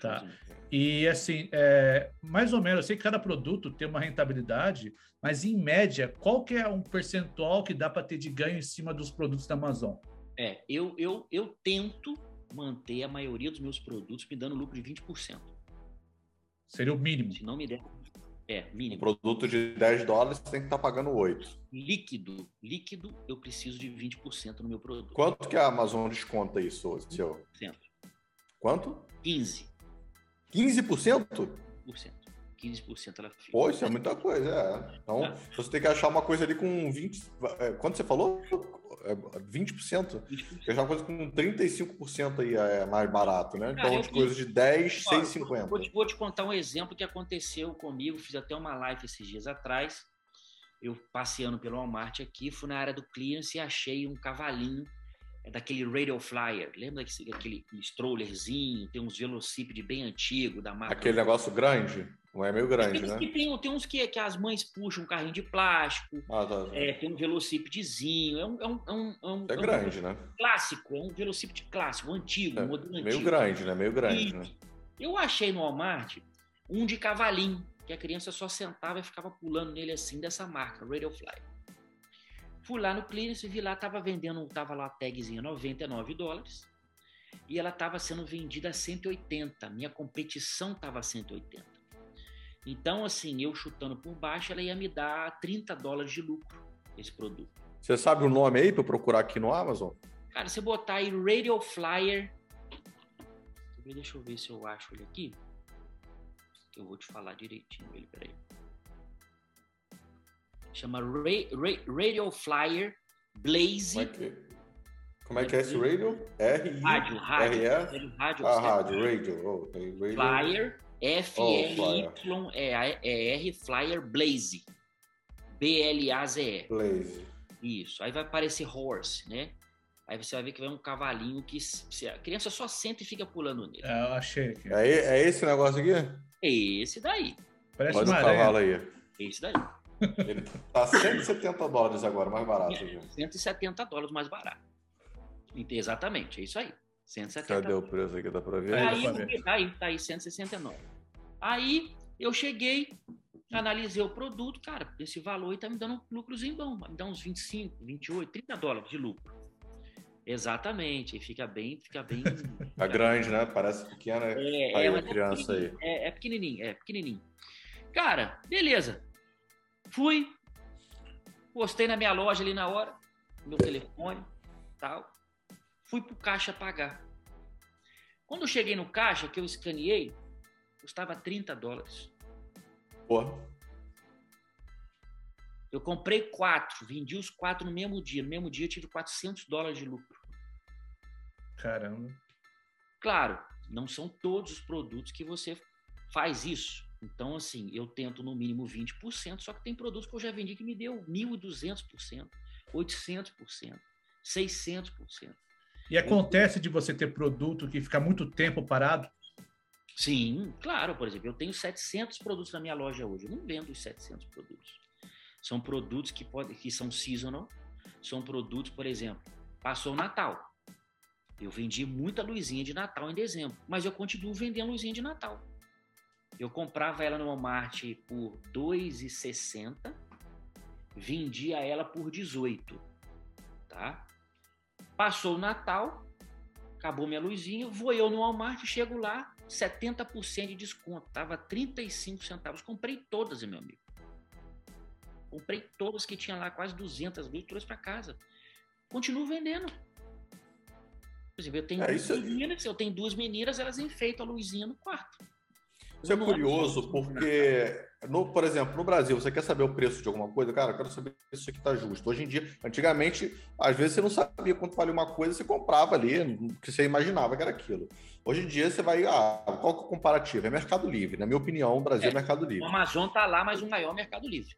Tá. E assim, é, mais ou menos, eu sei que cada produto tem uma rentabilidade, mas em média, qual que é um percentual que dá para ter de ganho em cima dos produtos da Amazon? É, eu, eu, eu tento manter a maioria dos meus produtos me dando lucro de 20%. Seria o mínimo. Se não me der. É, mínimo. Um produto de 10 dólares você tem que estar tá pagando 8. Líquido. Líquido, eu preciso de 20% no meu produto. Quanto que a Amazon desconta isso, seu? 15%. Quanto? 15%. 15%? 15% ela fica. Pô, isso é muita coisa, é. Então, ah. você tem que achar uma coisa ali com 20. É, quanto você falou? 20%. 20%. Achar uma coisa com 35% aí é mais barato, né? Então, de coisas de 10, 6,50. Vou, vou te contar um exemplo que aconteceu comigo. Fiz até uma live esses dias atrás. Eu passeando pelo Walmart aqui, fui na área do clearance e achei um cavalinho é daquele Radio Flyer. Lembra daquele, aquele strollerzinho? Tem uns velocípede bem antigo da marca. Aquele negócio grande? Não é meio grande, tem né? tem, tem uns que, que as mães puxam um carrinho de plástico. Ah, tá, tá. É, tem um velocípedezinho. É um, é um, é um, é, um, é grande, né? Clássico, é um velocípede clássico, antigo, é, modelo meio antigo. Meio grande, né? Meio grande, e né? Eu achei no Walmart um de cavalinho, que a criança só sentava e ficava pulando nele assim, dessa marca, Radio Flyer. Fui lá no clearance, vi lá, tava vendendo, tava lá a tagzinha 99 dólares e ela estava sendo vendida a 180. Minha competição estava a 180. Então, assim, eu chutando por baixo, ela ia me dar 30 dólares de lucro esse produto. Você sabe o nome aí para procurar aqui no Amazon? Cara, você botar aí Radio Flyer. Deixa eu ver se eu acho ele aqui. Eu vou te falar direitinho ele, peraí chama Ray, Ray, Radio Flyer Blaze. Como é que, como é, que é esse radio? R rádio, rádio, R -E? rádio, ah, rádio, radio. Oh, radio. Flyer, F L Y E R Flyer Blaze, B L A Z E. Blaze. Isso. Aí vai aparecer horse, né? Aí você vai ver que vai um cavalinho que a criança só senta e fica pulando nele. É, eu achei aqui. É, é esse negócio aqui? É esse daí. Parece Olha uma cavalo aí. Esse daí. Ele tá 170 dólares agora, mais barato. É, 170 dólares mais barato. Exatamente, é isso aí. 170 Cadê o preço aqui? Dá pra ver? Aí, tá aí, tá aí, 169. Aí eu cheguei, analisei o produto, cara, esse valor aí tá me dando um lucrozinho bom, me dá uns 25, 28, 30 dólares de lucro. Exatamente, fica bem, fica bem. Tá grande, né? Parece pequena. É, aí é, criança é aí. É, é pequenininho, é pequenininho. Cara, beleza. Fui, postei na minha loja ali na hora, meu telefone, tal. Fui pro caixa pagar. Quando eu cheguei no caixa, que eu escaneei, custava 30 dólares. Porra. Eu comprei quatro, vendi os quatro no mesmo dia. No mesmo dia eu tive 400 dólares de lucro. Caramba. Claro, não são todos os produtos que você faz isso. Então, assim, eu tento no mínimo 20%, só que tem produtos que eu já vendi que me deu 1.200%, 800%, 600%. E acontece de você ter produto que fica muito tempo parado? Sim, claro. Por exemplo, eu tenho 700 produtos na minha loja hoje. Eu não vendo os 700 produtos. São produtos que, pode, que são seasonal. São produtos, por exemplo, passou o Natal. Eu vendi muita luzinha de Natal em dezembro, mas eu continuo vendendo luzinha de Natal. Eu comprava ela no Walmart por R$ 2,60, vendia ela por 18, tá? Passou o Natal, acabou minha luzinha, vou eu no Walmart, chego lá, 70% de desconto, tava 35 centavos. Comprei todas, meu amigo. Comprei todas que tinha lá, quase 200 luzes, trouxe para casa. Continuo vendendo. Por exemplo, eu tenho, é, duas meninas, eu tenho duas meninas, elas enfeitam a luzinha no quarto. Isso é curioso, porque, no, por exemplo, no Brasil, você quer saber o preço de alguma coisa? Cara, eu quero saber se isso aqui está justo. Hoje em dia, antigamente, às vezes você não sabia quanto valia uma coisa, você comprava ali, que você imaginava que era aquilo. Hoje em dia, você vai. Ah, qual que é o comparativo? É Mercado Livre. Na minha opinião, o Brasil é, é Mercado Livre. O Amazon está lá, mas o maior é Mercado Livre.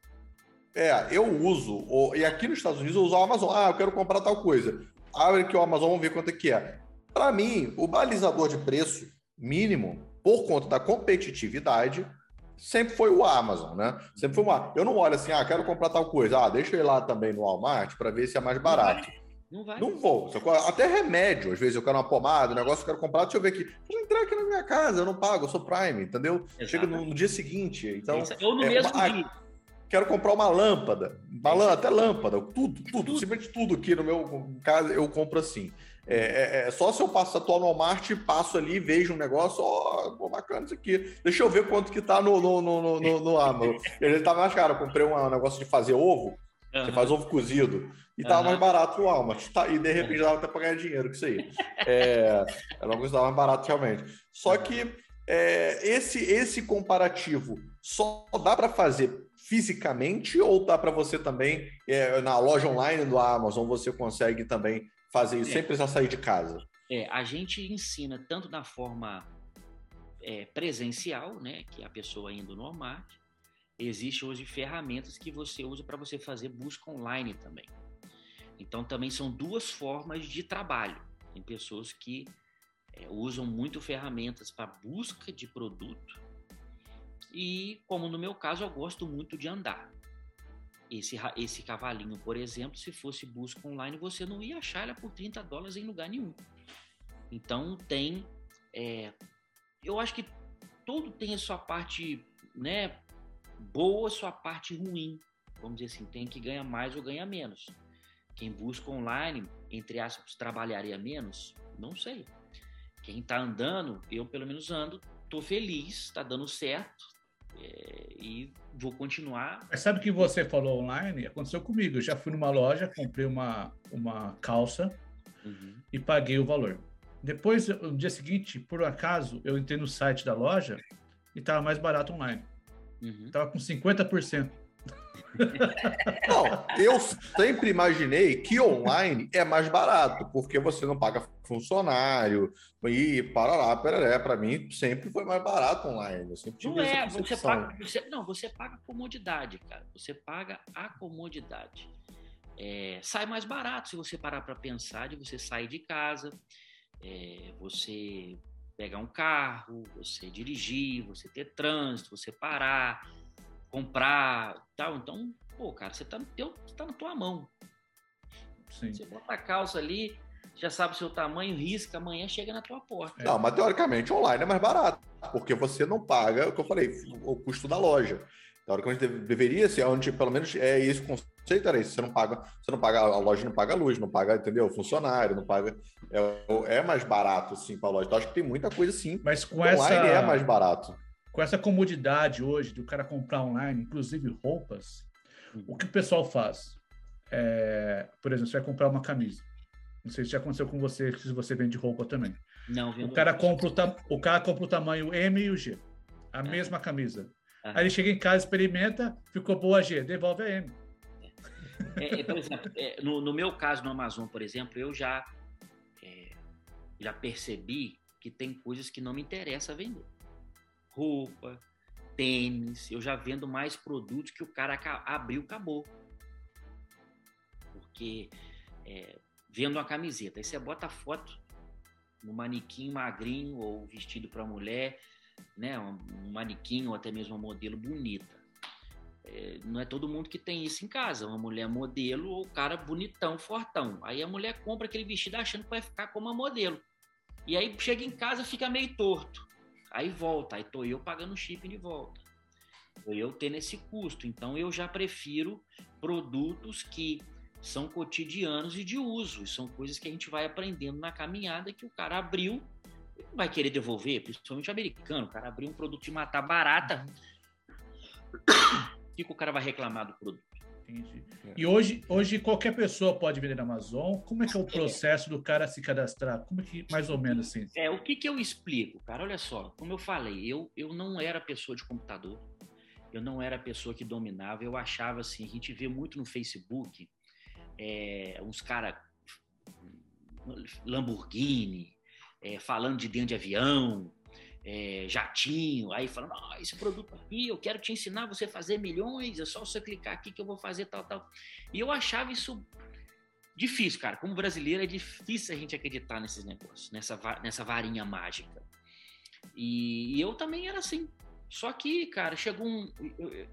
É, eu uso, e aqui nos Estados Unidos eu uso o Amazon. Ah, eu quero comprar tal coisa. Abre aqui o Amazon, vamos ver quanto é que é. Para mim, o balizador de preço mínimo por conta da competitividade, sempre foi o Amazon, né? Sempre foi Amazon. Eu não olho assim, ah, quero comprar tal coisa, ah, deixa eu ir lá também no Walmart para ver se é mais barato. Não vai. Não vou. Até remédio, às vezes eu quero uma pomada, um negócio que eu quero comprar, deixa eu ver aqui. Deixa eu entrar aqui na minha casa, eu não pago, eu sou Prime, entendeu? Exato. Chega no, no, dia seguinte. Então, Ou no é, mesmo uma, dia. Quero comprar uma lâmpada, uma até lâmpada, tudo, tudo, simplesmente tudo aqui no meu caso eu compro assim. É, é, é, só se eu passo atual no Walmart, passo ali, vejo um negócio, ó, oh, bacana isso aqui. Deixa eu ver quanto que tá no, no, no, no, no Amazon. Ele tá mais caro. Eu comprei um negócio de fazer ovo, uhum. você faz ovo cozido, e tava uhum. mais barato no Walmart. Tá, e de repente dava até pra ganhar dinheiro com isso aí. É, era uma coisa tava mais barato realmente. Só que é, esse, esse comparativo só dá para fazer fisicamente ou dá para você também, é, na loja online do Amazon, você consegue também fazer isso é. sem precisar sair de casa? É, a gente ensina tanto na forma é, presencial, né, que a pessoa indo no Walmart, existe hoje ferramentas que você usa para você fazer busca online também. Então também são duas formas de trabalho. Tem pessoas que é, usam muito ferramentas para busca de produto e, como no meu caso, eu gosto muito de andar. Esse, esse cavalinho, por exemplo, se fosse busca online, você não ia achar ela por 30 dólares em lugar nenhum. Então tem. É, eu acho que tudo tem a sua parte né, boa, sua parte ruim. Vamos dizer assim, tem que ganhar mais ou ganhar menos. Quem busca online, entre aspas, trabalharia menos? Não sei. Quem está andando, eu pelo menos ando, estou feliz, está dando certo, é, e vou continuar. Mas sabe que você falou online? Aconteceu comigo. Eu já fui numa loja, comprei uma, uma calça uhum. e paguei o valor. Depois, no dia seguinte, por acaso, eu entrei no site da loja e estava mais barato online. Estava uhum. com 50%. Não, eu sempre imaginei que online é mais barato, porque você não paga funcionário e para lá, pereré. Para mim, sempre foi mais barato online. não é, você paga, você, não, você paga comodidade, cara. Você paga a comodidade. É, sai mais barato se você parar para pensar de você sair de casa, é, você pegar um carro, você dirigir, você ter trânsito, você parar comprar tal. Então, pô, cara, você tá, no teu, tá na tua mão. Sim. Você bota a calça ali, já sabe o seu tamanho, risca, amanhã chega na tua porta. Não, mas teoricamente online é mais barato, porque você não paga, o que eu falei, o custo da loja. Teoricamente deveria ser onde, pelo menos, é esse conceito era esse. Você não paga, você não paga, a loja não paga luz, não paga, entendeu? Funcionário, não paga. É, é mais barato, sim, para a loja. Então, acho que tem muita coisa, sim. Mas com online essa... é mais barato com essa comodidade hoje do cara comprar online, inclusive roupas, o que o pessoal faz? É, por exemplo, você vai comprar uma camisa. Não sei se já aconteceu com você, se você vende roupa também. Não, o cara compra o, o cara compra o tamanho M e o G, a ah. mesma camisa. Ah. Aí ele chega em casa, experimenta, ficou boa a G, devolve a M. É, é, por exemplo, é, no, no, meu caso no Amazon, por exemplo, eu já é, já percebi que tem coisas que não me interessa vender roupa, tênis, eu já vendo mais produtos que o cara abriu, acabou. Porque é, vendo uma camiseta, aí você bota a foto no manequim magrinho ou vestido para mulher, né, um manequim ou até mesmo uma modelo bonita. É, não é todo mundo que tem isso em casa, uma mulher modelo ou cara bonitão, fortão. Aí a mulher compra aquele vestido achando que vai ficar como uma modelo. E aí chega em casa fica meio torto. Aí volta, aí tô eu pagando o shipping de volta. Tô eu tendo esse custo. Então eu já prefiro produtos que são cotidianos e de uso. São coisas que a gente vai aprendendo na caminhada que o cara abriu não vai querer devolver, principalmente o americano. O cara abriu um produto de matar barata. O que, que o cara vai reclamar do produto? Entendi. É. E hoje, hoje qualquer pessoa pode vender na Amazon. Como é que é o é. processo do cara se cadastrar? Como é que, mais ou menos assim? É, o que, que eu explico, cara? Olha só, como eu falei, eu, eu não era pessoa de computador, eu não era pessoa que dominava, eu achava assim, a gente vê muito no Facebook é, uns caras Lamborghini, é, falando de dentro de avião, é, jatinho, aí falando, oh, esse produto aqui, eu quero te ensinar você fazer milhões, é só você clicar aqui que eu vou fazer tal, tal. E eu achava isso difícil, cara. Como brasileiro é difícil a gente acreditar nesses negócios, nessa, nessa varinha mágica. E, e eu também era assim. Só que, cara, chegou um,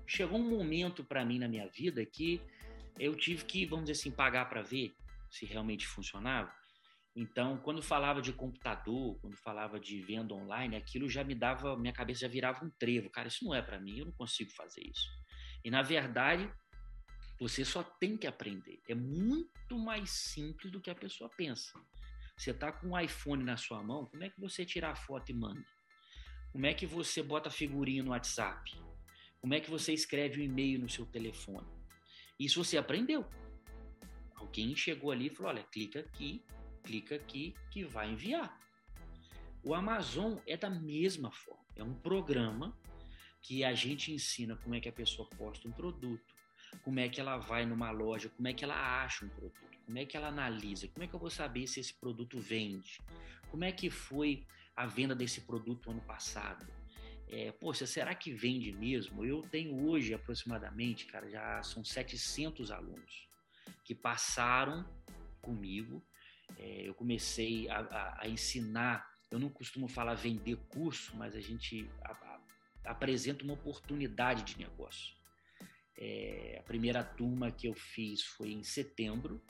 chegou um momento para mim na minha vida que eu tive que, vamos dizer assim, pagar para ver se realmente funcionava. Então, quando falava de computador, quando falava de venda online, aquilo já me dava, minha cabeça já virava um trevo. Cara, isso não é para mim, eu não consigo fazer isso. E na verdade, você só tem que aprender. É muito mais simples do que a pessoa pensa. Você tá com um iPhone na sua mão, como é que você tira a foto e manda? Como é que você bota figurinha no WhatsApp? Como é que você escreve um e-mail no seu telefone? Isso você aprendeu. Alguém chegou ali e falou: olha, clica aqui, clica aqui que vai enviar. O Amazon é da mesma forma. É um programa que a gente ensina como é que a pessoa posta um produto, como é que ela vai numa loja, como é que ela acha um produto, como é que ela analisa, como é que eu vou saber se esse produto vende, como é que foi a venda desse produto ano passado. É, poxa, será que vende mesmo? Eu tenho hoje aproximadamente, cara, já são 700 alunos que passaram comigo é, eu comecei a, a, a, ensinar. Eu não costumo falar vender curso, mas a gente a, apresenta uma oportunidade de negócio. É, a primeira turma que eu fiz foi em setembro.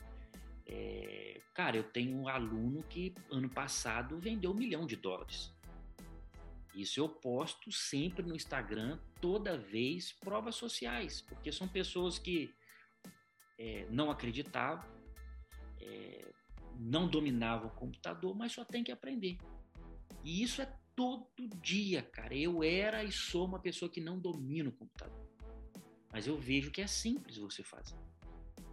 É, cara, eu tenho um aluno que ano passado vendeu um milhão de dólares. Isso eu posto sempre no Instagram, toda vez, provas sociais, porque são pessoas que é, não acreditavam, é, não dominava o computador, mas só tem que aprender. E isso é todo dia, cara. Eu era e sou uma pessoa que não domina o computador. Mas eu vejo que é simples você fazer.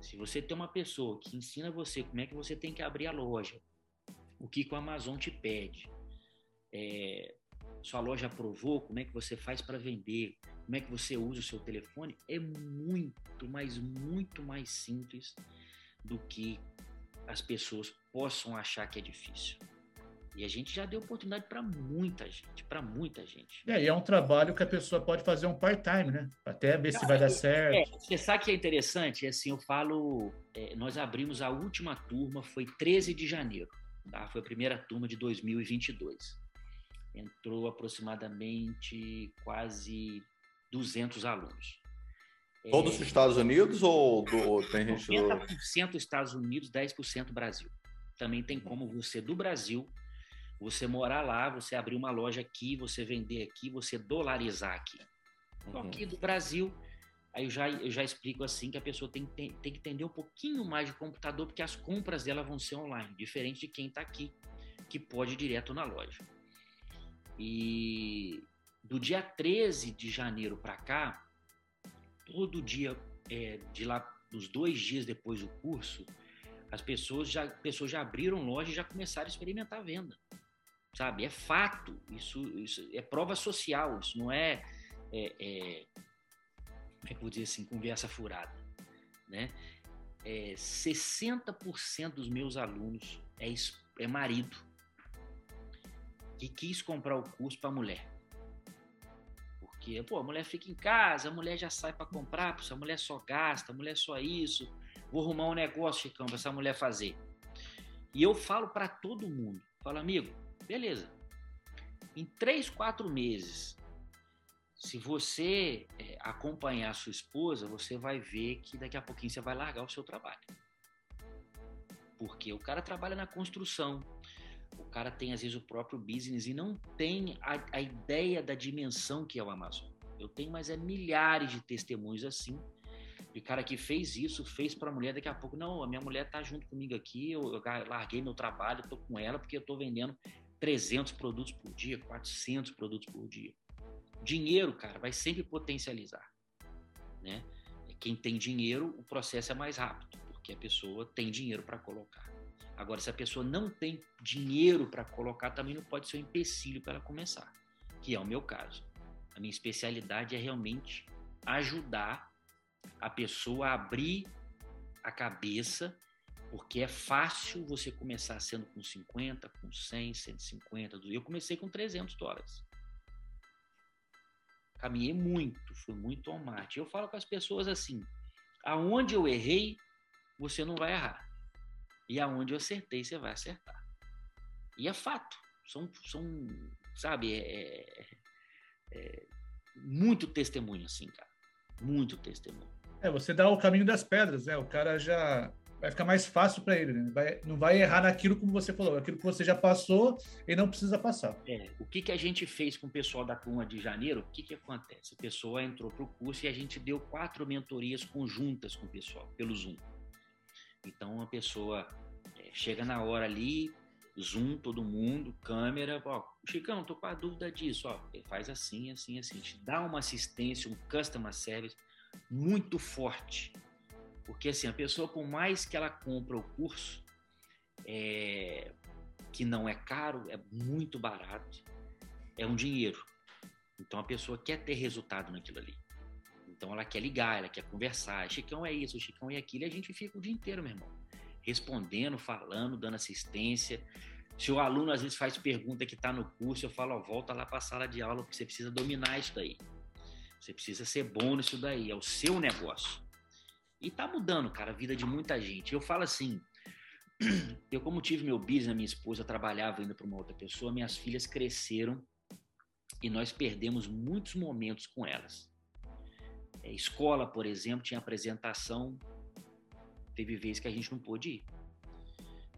Se você tem uma pessoa que ensina você como é que você tem que abrir a loja, o que, que o Amazon te pede, é, sua loja aprovou, como é que você faz para vender, como é que você usa o seu telefone, é muito, mas muito mais simples do que as pessoas possam achar que é difícil. E a gente já deu oportunidade para muita gente, para muita gente. É, e é um trabalho que a pessoa pode fazer um part-time, né? Até ver se vai dar certo. É, você sabe que é interessante? É assim, eu falo, é, nós abrimos a última turma, foi 13 de janeiro, tá? Foi a primeira turma de 2022. Entrou aproximadamente quase 200 alunos. Todos os é. Estados Unidos ou, do, ou tem gente 90% do... Estados Unidos, 10% Brasil. Também tem como você do Brasil, você morar lá, você abrir uma loja aqui, você vender aqui, você dolarizar aqui. Uhum. Aqui do Brasil, aí eu já, eu já explico assim que a pessoa tem, tem, tem que entender um pouquinho mais de computador, porque as compras dela vão ser online, diferente de quem está aqui, que pode ir direto na loja. E do dia 13 de janeiro para cá, todo dia, é, de lá, dos dois dias depois do curso, as pessoas já, pessoas já abriram loja e já começaram a experimentar a venda. Sabe? É fato. Isso, isso é prova social. Isso não é, é, é como é que eu vou dizer assim, conversa furada. Né? É, 60% dos meus alunos é, é marido que quis comprar o curso para mulher Porque, pô, a mulher fica em casa, a mulher já sai para comprar, a mulher só gasta, a mulher só isso. Vou arrumar um negócio, Chicão, para essa mulher fazer. E eu falo para todo mundo, falo, amigo, beleza. Em três, quatro meses, se você é, acompanhar a sua esposa, você vai ver que daqui a pouquinho você vai largar o seu trabalho. Porque o cara trabalha na construção, o cara tem às vezes o próprio business e não tem a, a ideia da dimensão que é o Amazon. Eu tenho, mas é milhares de testemunhos assim de cara que fez isso, fez para a mulher, daqui a pouco, não, a minha mulher tá junto comigo aqui, eu, eu larguei meu trabalho, tô com ela porque eu tô vendendo 300 produtos por dia, 400 produtos por dia. Dinheiro, cara, vai sempre potencializar, né? Quem tem dinheiro, o processo é mais rápido, porque a pessoa tem dinheiro para colocar. Agora, se a pessoa não tem dinheiro para colocar, também não pode ser um empecilho para ela começar, que é o meu caso. A minha especialidade é realmente ajudar a pessoa a abrir a cabeça, porque é fácil você começar sendo com 50, com 100, 150. Eu comecei com 300 dólares. Caminhei muito, fui muito ao mate. Eu falo com as pessoas assim: aonde eu errei, você não vai errar. E aonde eu acertei, você vai acertar. E é fato. São, são sabe, é, é, é muito testemunho, assim, cara. Muito testemunho. É, você dá o caminho das pedras, né? O cara já vai ficar mais fácil para ele, né? Vai, não vai errar naquilo como você falou, aquilo que você já passou e não precisa passar. É, o que, que a gente fez com o pessoal da turma de janeiro? O que, que acontece? A pessoa entrou para o curso e a gente deu quatro mentorias conjuntas com o pessoal, pelo Zoom. Então, a pessoa é, chega na hora ali, Zoom, todo mundo, câmera, ó, Chicão, tô com a dúvida disso, ó, ele faz assim, assim, assim, te dá uma assistência, um customer service, muito forte. Porque assim, a pessoa, por mais que ela compra o curso, é, que não é caro, é muito barato, é um dinheiro. Então a pessoa quer ter resultado naquilo ali. Então ela quer ligar, ela quer conversar. Chicão é isso, Chicão é aquilo. E a gente fica o dia inteiro, meu irmão. Respondendo, falando, dando assistência. Se o aluno às vezes faz pergunta que está no curso, eu falo, ó, volta lá para a sala de aula, porque você precisa dominar isso daí. Você precisa ser bom nisso daí, é o seu negócio. E tá mudando, cara, a vida de muita gente. Eu falo assim, eu como tive meu business, minha esposa trabalhava ainda para uma outra pessoa, minhas filhas cresceram e nós perdemos muitos momentos com elas. É, escola, por exemplo, tinha apresentação, teve vezes que a gente não pôde ir.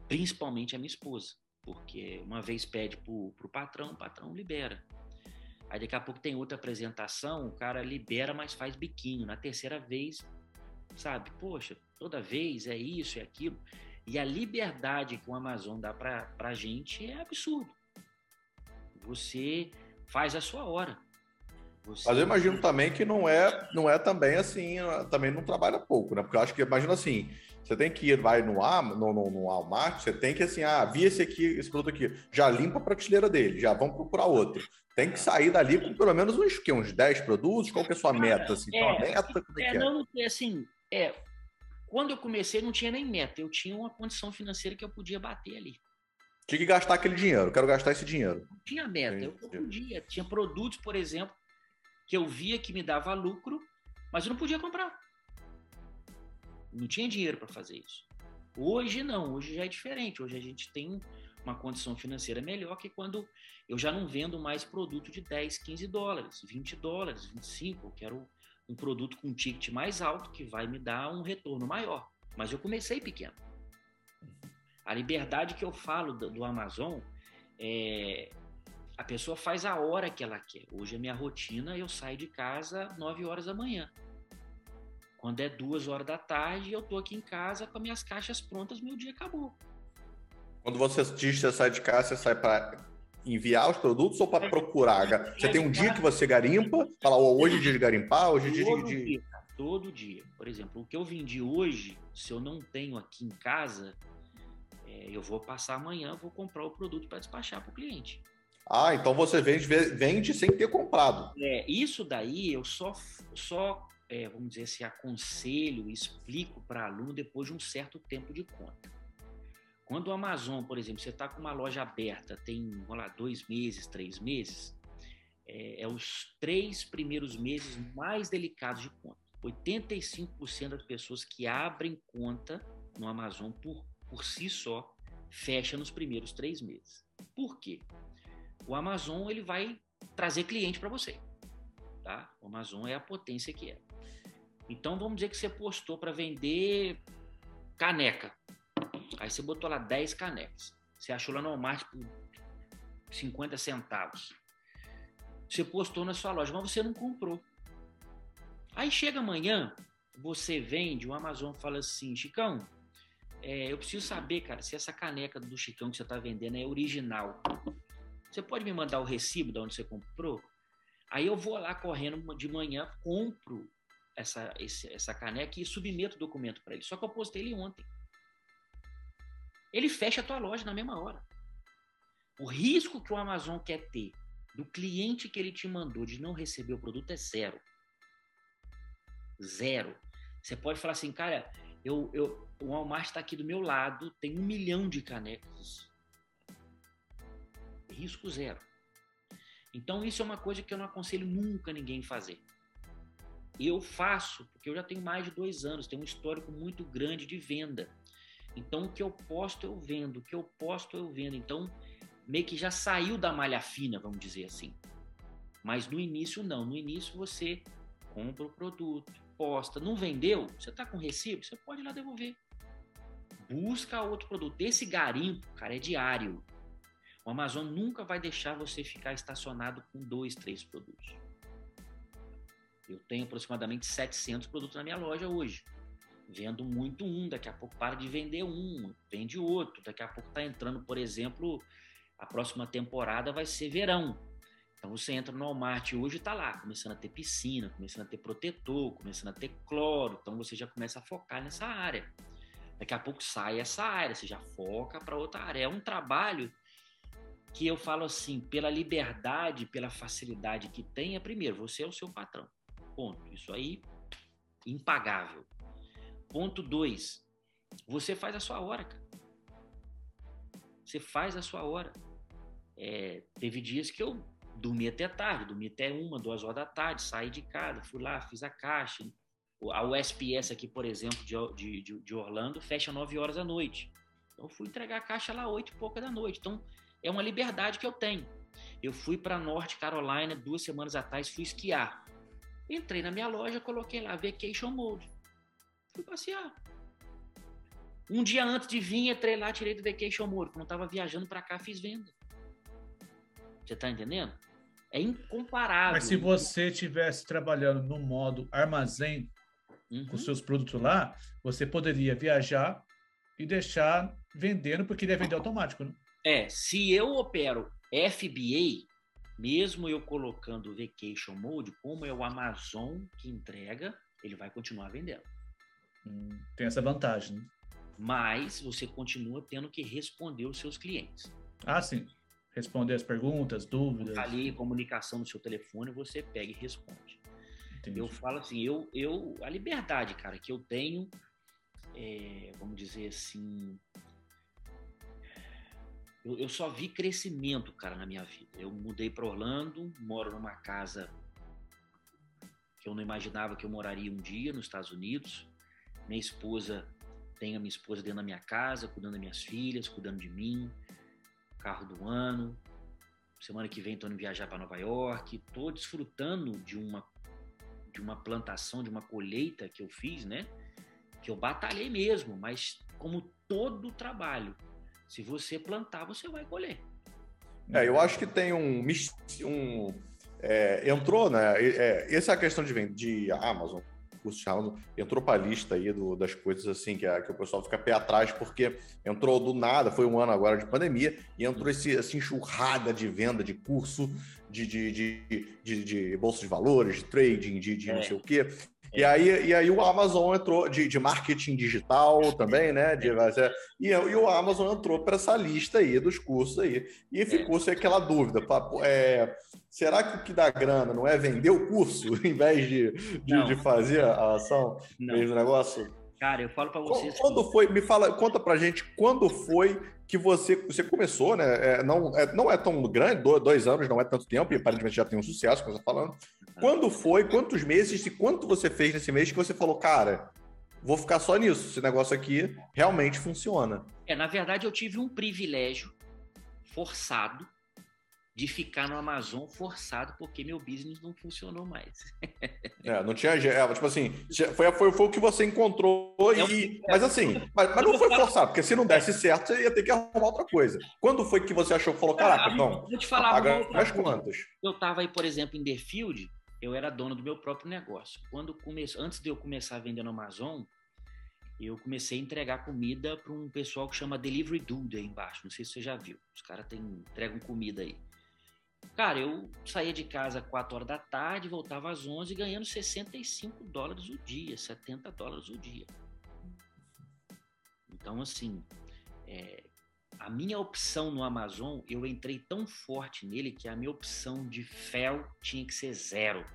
Principalmente a minha esposa, porque uma vez pede pro, pro patrão, o patrão libera. Aí daqui a pouco tem outra apresentação, o cara libera, mas faz biquinho. Na terceira vez, sabe? Poxa, toda vez é isso, é aquilo. E a liberdade que o Amazon dá para a gente é absurdo. Você faz a sua hora. Você... Mas eu imagino também que não é, não é também assim, também não trabalha pouco, né? Porque eu acho que, imagina assim, você tem que ir, vai no, no, no, no Walmart, você tem que assim, ah, vi esse aqui, esse produto aqui, já limpa a prateleira dele, já vamos procurar outro tem que sair dali com pelo menos uns, que, uns 10 produtos? Qual que é a sua meta? Assim? É, então, meta, como é, é, que é? Não, assim, é, quando eu comecei não tinha nem meta, eu tinha uma condição financeira que eu podia bater ali. Tinha que gastar aquele dinheiro, quero gastar esse dinheiro. Não tinha meta, eu, eu podia. Tinha produtos, por exemplo, que eu via que me dava lucro, mas eu não podia comprar. Não tinha dinheiro para fazer isso. Hoje não, hoje já é diferente. Hoje a gente tem uma condição financeira melhor que quando eu já não vendo mais produto de 10, 15 dólares, 20 dólares, 25. Eu quero um produto com um ticket mais alto que vai me dar um retorno maior. Mas eu comecei pequeno. A liberdade que eu falo do, do Amazon é a pessoa faz a hora que ela quer. Hoje a minha rotina eu saio de casa 9 horas da manhã. Quando é duas horas da tarde, eu tô aqui em casa com as minhas caixas prontas, meu dia acabou. Quando você diz que você sai de casa, você sai para enviar os produtos ou para procurar? Você tem um dia que você garimpa, fala, oh, hoje é dia de garimpar, hoje é dia todo de... Dia, todo dia. Por exemplo, o que eu vendi hoje, se eu não tenho aqui em casa, é, eu vou passar amanhã, vou comprar o produto para despachar para o cliente. Ah, então você vende, vende sem ter comprado. É, isso daí eu só, só é, vamos dizer assim, aconselho, explico para aluno depois de um certo tempo de conta. Quando o Amazon, por exemplo, você está com uma loja aberta, tem, vamos lá, dois meses, três meses, é, é os três primeiros meses mais delicados de conta. 85% das pessoas que abrem conta no Amazon por, por si só fecha nos primeiros três meses. Por quê? O Amazon ele vai trazer cliente para você. Tá? O Amazon é a potência que é. Então vamos dizer que você postou para vender caneca. Aí você botou lá 10 canecas. Você achou lá no Walmart por 50 centavos. Você postou na sua loja, mas você não comprou. Aí chega amanhã, você vende, o Amazon fala assim, Chicão, é, eu preciso saber, cara, se essa caneca do Chicão que você está vendendo é original. Você pode me mandar o recibo de onde você comprou? Aí eu vou lá correndo de manhã, compro essa, esse, essa caneca e submeto o documento para ele. Só que eu postei ele ontem. Ele fecha a tua loja na mesma hora. O risco que o Amazon quer ter do cliente que ele te mandou de não receber o produto é zero. Zero. Você pode falar assim, cara, eu, eu, o Walmart está aqui do meu lado, tem um milhão de canecas. Risco zero. Então, isso é uma coisa que eu não aconselho nunca ninguém fazer. Eu faço, porque eu já tenho mais de dois anos, tenho um histórico muito grande de venda. Então, o que eu posto, eu vendo. O que eu posto, eu vendo. Então, meio que já saiu da malha fina, vamos dizer assim. Mas no início, não. No início, você compra o produto, posta. Não vendeu? Você está com recibo? Você pode ir lá devolver. Busca outro produto. Esse garimpo, cara, é diário. O Amazon nunca vai deixar você ficar estacionado com dois, três produtos. Eu tenho aproximadamente 700 produtos na minha loja hoje. Vendo muito um, daqui a pouco para de vender um, vende outro. Daqui a pouco está entrando, por exemplo, a próxima temporada vai ser verão. Então você entra no Walmart hoje está lá, começando a ter piscina, começando a ter protetor, começando a ter cloro. Então você já começa a focar nessa área. Daqui a pouco sai essa área, você já foca para outra área. É um trabalho que eu falo assim, pela liberdade, pela facilidade que tem, é primeiro, você é o seu patrão. Ponto. Isso aí, impagável. Ponto dois, você faz a sua hora, cara. Você faz a sua hora. É, teve dias que eu dormi até tarde, dormi até uma, duas horas da tarde, saí de casa, fui lá, fiz a caixa. A USPS aqui, por exemplo, de, de, de Orlando, fecha nove horas da noite. Então, fui entregar a caixa lá oito e pouca da noite. Então, é uma liberdade que eu tenho. Eu fui para Norte Carolina duas semanas atrás, fui esquiar. Entrei na minha loja, coloquei lá Vacation Mode. Fui passear. Um dia antes de vir, entrei lá, tirei do Vacation Mode. Quando estava viajando para cá, fiz venda. Você está entendendo? É incomparável. Mas se você estivesse trabalhando no modo armazém uhum. com seus produtos lá, você poderia viajar e deixar vendendo, porque ele ia vender automático, né? É, se eu opero FBA, mesmo eu colocando o Vacation Mode, como é o Amazon que entrega, ele vai continuar vendendo. Hum, tem essa vantagem. Né? Mas você continua tendo que responder os seus clientes. Ah, sim. Responder as perguntas, dúvidas. Ali, comunicação no seu telefone, você pega e responde. Entendi. Eu falo assim, eu, eu, a liberdade, cara, que eu tenho, é, vamos dizer assim, eu, eu só vi crescimento, cara, na minha vida. Eu mudei para Orlando, moro numa casa que eu não imaginava que eu moraria um dia nos Estados Unidos. Minha esposa, tenho a minha esposa dentro da minha casa, cuidando das minhas filhas, cuidando de mim. Carro do ano. Semana que vem estou indo viajar para Nova York. Estou desfrutando de uma de uma plantação, de uma colheita que eu fiz, né? Que eu batalhei mesmo, mas como todo trabalho, se você plantar, você vai colher. É, eu acho que tem um. um é, entrou, né? É, essa é a questão de, de Amazon, curso de Amazon, entrou para a lista aí do, das coisas assim que, que o pessoal fica pé atrás, porque entrou do nada, foi um ano agora de pandemia, e entrou esse, essa enxurrada de venda de curso, de, de, de, de, de bolsa de valores, de trading, de, de é. não sei o quê. E aí, e aí o Amazon entrou de, de marketing digital também, né? De, e, e o Amazon entrou para essa lista aí dos cursos aí. E ficou-se aquela dúvida: é, será que o que dá grana não é vender o curso em vez de, de, de fazer a ação? Não. Fez o negócio? Cara, eu falo para vocês. Quando foi? Me fala, conta pra gente quando foi que você, você começou, né? É, não, é, não é tão grande, dois anos não é tanto tempo, e aparentemente já tem um sucesso, como você tá falando. Quando foi, quantos meses e quanto você fez nesse mês que você falou, cara, vou ficar só nisso, esse negócio aqui realmente funciona? É, na verdade, eu tive um privilégio forçado de ficar no Amazon forçado porque meu business não funcionou mais. é, não tinha. É, tipo assim, foi, foi, foi o que você encontrou e. Mas assim, mas, mas não foi forçado, porque se não desse certo, você ia ter que arrumar outra coisa. Quando foi que você achou que falou, caraca, então. Vou te falar mais quantas? Eu estava aí, por exemplo, em Deerfield, eu era dono do meu próprio negócio. Quando comece... Antes de eu começar a vender no Amazon, eu comecei a entregar comida para um pessoal que chama Delivery Dude aí embaixo. Não sei se você já viu. Os caras entregam comida aí. Cara, eu saía de casa às 4 horas da tarde, voltava às 11 ganhando 65 dólares o dia, 70 dólares o dia. Então, assim, é, a minha opção no Amazon, eu entrei tão forte nele que a minha opção de fel tinha que ser zero.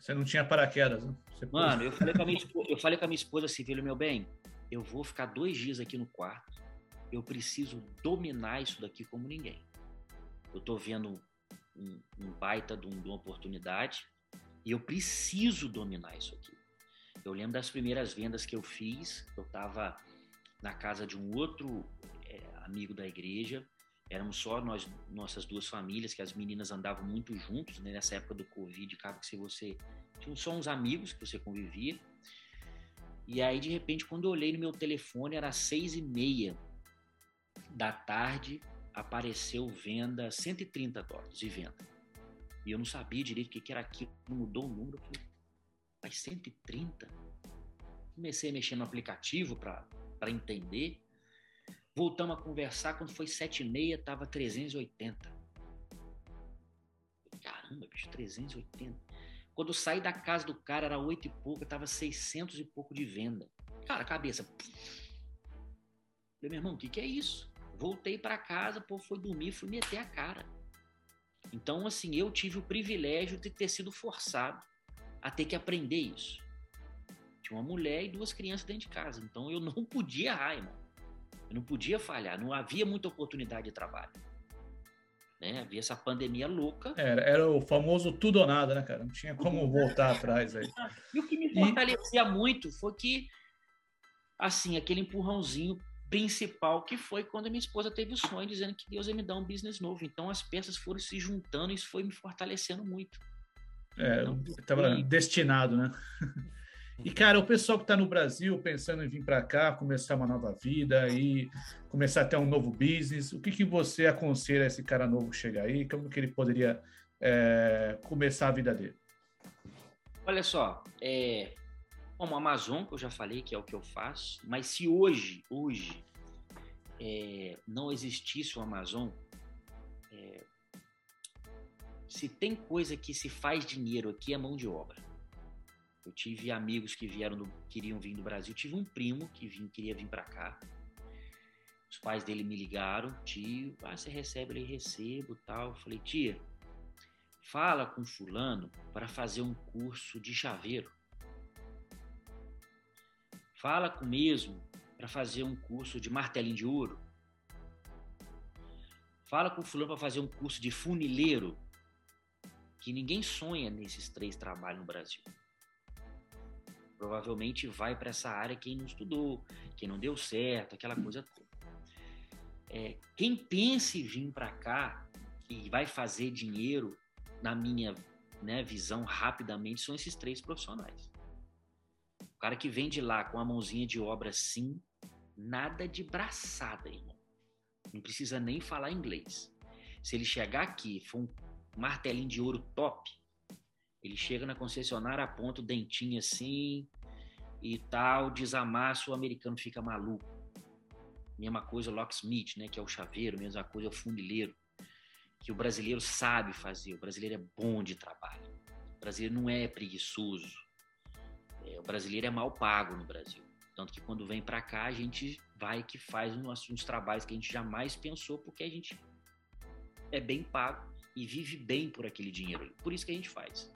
Você não tinha paraquedas, né? Mano, eu falei, com a minha esposa, eu falei com a minha esposa assim, filho, meu bem, eu vou ficar dois dias aqui no quarto, eu preciso dominar isso daqui como ninguém eu estou vendo um, um baita de, um, de uma oportunidade e eu preciso dominar isso aqui. Eu lembro das primeiras vendas que eu fiz, eu estava na casa de um outro é, amigo da igreja, éramos só nós, nossas duas famílias, que as meninas andavam muito juntos, né? nessa época do Covid, acaba que se você tinha só uns amigos que você convivia. E aí, de repente, quando eu olhei no meu telefone, era seis e meia da tarde, apareceu venda 130 dólares de venda. E eu não sabia direito o que era aquilo, mudou o número. Falei, mas 130? Comecei a mexer no aplicativo para entender. Voltamos a conversar, quando foi 7,6 estava 380. Caramba, bicho, 380. Quando eu saí da casa do cara era 8 e pouco, estava 600 e pouco de venda. Cara, cabeça. Falei, meu irmão, o que, que é isso? Voltei para casa, pô, foi dormir, fui meter a cara. Então, assim, eu tive o privilégio de ter sido forçado a ter que aprender isso. Tinha uma mulher e duas crianças dentro de casa, então eu não podia errar, irmão. Eu não podia falhar, não havia muita oportunidade de trabalho. Né? Havia essa pandemia louca. Era, era o famoso tudo ou nada, né, cara? Não tinha como voltar atrás aí. E o que me fortalecia e... muito foi que, assim, aquele empurrãozinho principal que foi quando minha esposa teve o sonho dizendo que Deus ia me dar um business novo. Então as peças foram se juntando e isso foi me fortalecendo muito. É, estava então, destinado, né? E, cara, o pessoal que está no Brasil pensando em vir para cá, começar uma nova vida e começar a ter um novo business, o que, que você aconselha esse cara novo que chega aí? Como que ele poderia é, começar a vida dele? Olha só, é, como Amazon, que eu já falei que é o que eu faço, mas se hoje, hoje, é, não existisse o Amazon, é, se tem coisa que se faz dinheiro aqui é mão de obra. Eu tive amigos que vieram do, queriam vir do Brasil, tive um primo que vim, queria vir para cá. Os pais dele me ligaram, tio, ah, você recebe, ele recebo, tal. Eu falei, tia, fala com fulano para fazer um curso de chaveiro. Fala com mesmo para fazer um curso de martelinho de ouro. Fala com o fulano para fazer um curso de funileiro, que ninguém sonha nesses três trabalhos no Brasil. Provavelmente vai para essa área quem não estudou, quem não deu certo, aquela coisa toda. É, quem pensa em vir para cá e vai fazer dinheiro, na minha né, visão, rapidamente, são esses três profissionais. Cara que vem de lá com a mãozinha de obra assim, nada de braçada, irmão. Não precisa nem falar inglês. Se ele chegar aqui, for um martelinho de ouro top, ele chega na concessionária, aponta o dentinho assim e tal, desamassa, o americano fica maluco. Mesma coisa o locksmith, né, que é o chaveiro, mesma coisa o fundileiro, que o brasileiro sabe fazer, o brasileiro é bom de trabalho. O brasileiro não é preguiçoso, o brasileiro é mal pago no Brasil. Tanto que quando vem para cá, a gente vai que faz uns, uns trabalhos que a gente jamais pensou, porque a gente é bem pago e vive bem por aquele dinheiro. Por isso que a gente faz.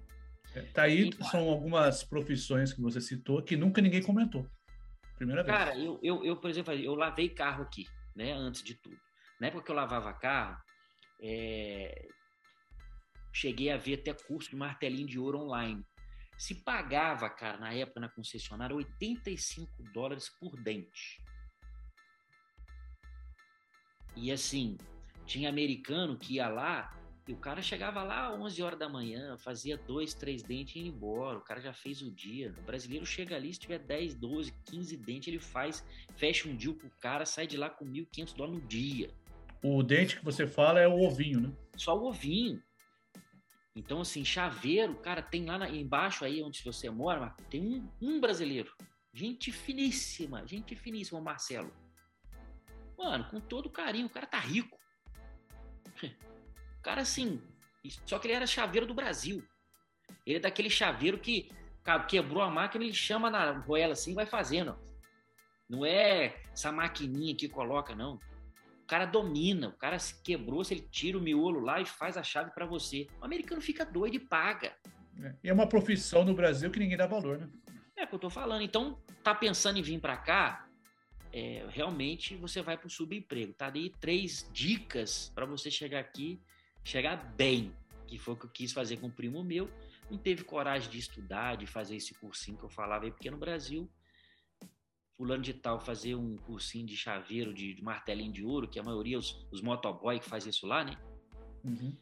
É, tá aí, e, são algumas profissões que você citou que nunca ninguém comentou. Primeira vez. Cara, eu, eu, eu, por exemplo, eu lavei carro aqui, né? Antes de tudo. Na época que eu lavava carro, é... cheguei a ver até curso de martelinho de ouro online. Se pagava, cara, na época na concessionária, 85 dólares por dente. E assim, tinha americano que ia lá e o cara chegava lá às 11 horas da manhã, fazia dois, três dentes e ia embora. O cara já fez o dia. O brasileiro chega ali, se tiver 10, 12, 15 dentes, ele faz, fecha um deal com o cara, sai de lá com 1.500 dólares no dia. O dente que você fala é o ovinho, né? Só o ovinho. Então, assim, chaveiro, cara, tem lá na, embaixo aí onde você mora, tem um, um brasileiro. Gente finíssima, gente finíssima, Marcelo. Mano, com todo carinho, o cara tá rico. O cara, assim, só que ele era chaveiro do Brasil. Ele é daquele chaveiro que quebrou a máquina, ele chama na roela assim vai fazendo. Não é essa maquininha que coloca, não. O cara domina, o cara se quebrou, se ele tira o miolo lá e faz a chave para você. O americano fica doido e paga. É, e é uma profissão no Brasil que ninguém dá valor, né? É o que eu tô falando. Então, tá pensando em vir para cá, é, realmente você vai para o subemprego. Tá aí três dicas para você chegar aqui, chegar bem, que foi o que eu quis fazer com o primo meu. Não teve coragem de estudar, de fazer esse cursinho que eu falava aí, porque no Brasil, fulano de tal fazer um cursinho de chaveiro, de, de martelinho de ouro, que a maioria os, os motoboy que faz isso lá, né? Uhum.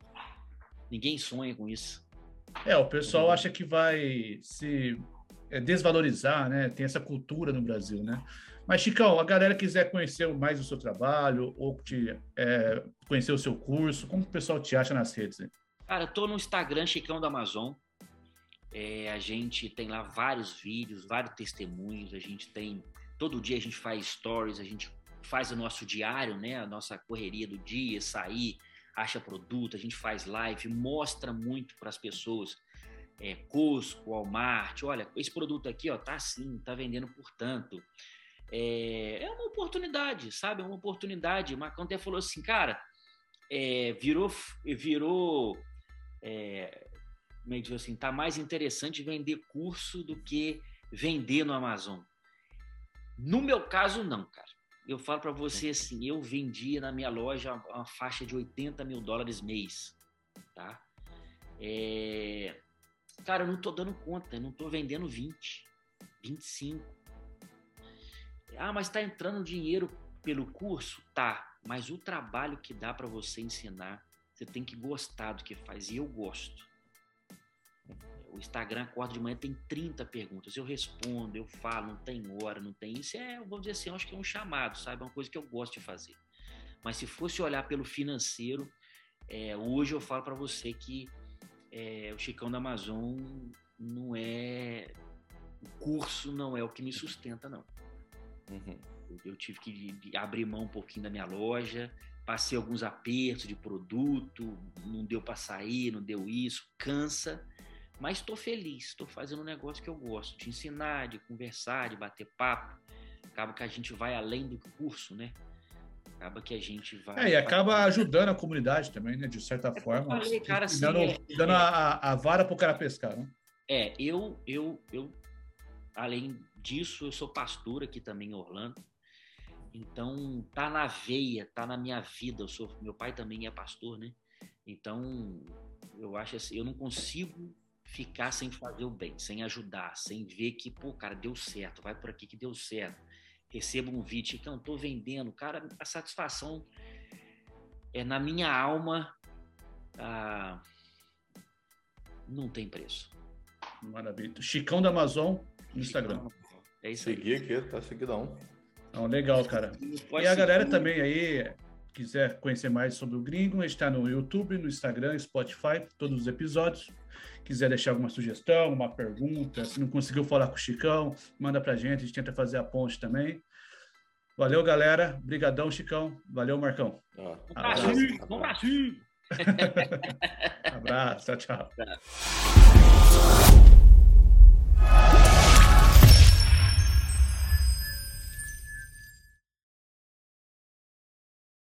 Ninguém sonha com isso. É, o pessoal uhum. acha que vai se é, desvalorizar, né? Tem essa cultura no Brasil, né? Mas, Chicão, a galera quiser conhecer mais o seu trabalho ou te, é, conhecer o seu curso, como o pessoal te acha nas redes? Hein? Cara, eu tô no Instagram Chicão da Amazon. É, a gente tem lá vários vídeos, vários testemunhos. A gente tem. Todo dia a gente faz stories, a gente faz o nosso diário, né? A nossa correria do dia, sair, acha produto, a gente faz live, mostra muito para as pessoas. É, Costco, Walmart, olha, esse produto aqui, ó, tá assim, tá vendendo por tanto é, é uma oportunidade, sabe? É uma oportunidade. O Marcão até falou assim, cara, é, virou, virou, é, como é que diz assim, tá mais interessante vender curso do que vender no Amazon. No meu caso, não, cara. Eu falo para você assim, eu vendia na minha loja uma faixa de 80 mil dólares mês, tá? É... Cara, eu não tô dando conta, eu não tô vendendo 20, 25. Ah, mas está entrando dinheiro pelo curso? Tá, mas o trabalho que dá para você ensinar, você tem que gostar do que faz. E eu gosto. O Instagram acorda de manhã, tem 30 perguntas. Eu respondo, eu falo, não tem hora, não tem. Isso é, vamos dizer assim, acho que é um chamado, sabe? É uma coisa que eu gosto de fazer. Mas se fosse olhar pelo financeiro, é, hoje eu falo para você que é, o Chicão da Amazon não é. O curso não é o que me sustenta, não. Uhum. Eu tive que abrir mão um pouquinho da minha loja, passei alguns apertos de produto, não deu para sair, não deu isso, cansa, mas estou feliz, estou fazendo um negócio que eu gosto, de ensinar, de conversar, de bater papo. Acaba que a gente vai além do curso, né? Acaba que a gente vai. É, e acaba ajudando a comunidade também, né? De certa é forma. Falei, cara, assim, dando, é, dando é, a, a vara para o cara pescar, né? É, eu, eu, eu, além disso, eu sou pastor aqui também em Orlando. Então, tá na veia, tá na minha vida. Eu sou, meu pai também é pastor, né? Então, eu acho assim, eu não consigo ficar sem fazer o bem, sem ajudar, sem ver que, pô, cara, deu certo, vai por aqui que deu certo. Recebo um vídeo que eu tô vendendo, cara, a satisfação é na minha alma, ah, não tem preço. Maravilha. Chicão da Amazon no Instagram. É isso Seguir aí. aqui, tá seguidão. Então, legal, cara. E a galera também aí, quiser conhecer mais sobre o Gringo, está no YouTube, no Instagram, Spotify, todos os episódios. Quiser deixar alguma sugestão, uma pergunta, se não conseguiu falar com o Chicão, manda pra gente, a gente tenta fazer a ponte também. Valeu, galera. Obrigadão, Chicão. Valeu, Marcão. Ah, abraço. Abraço. abraço. Tchau, tchau.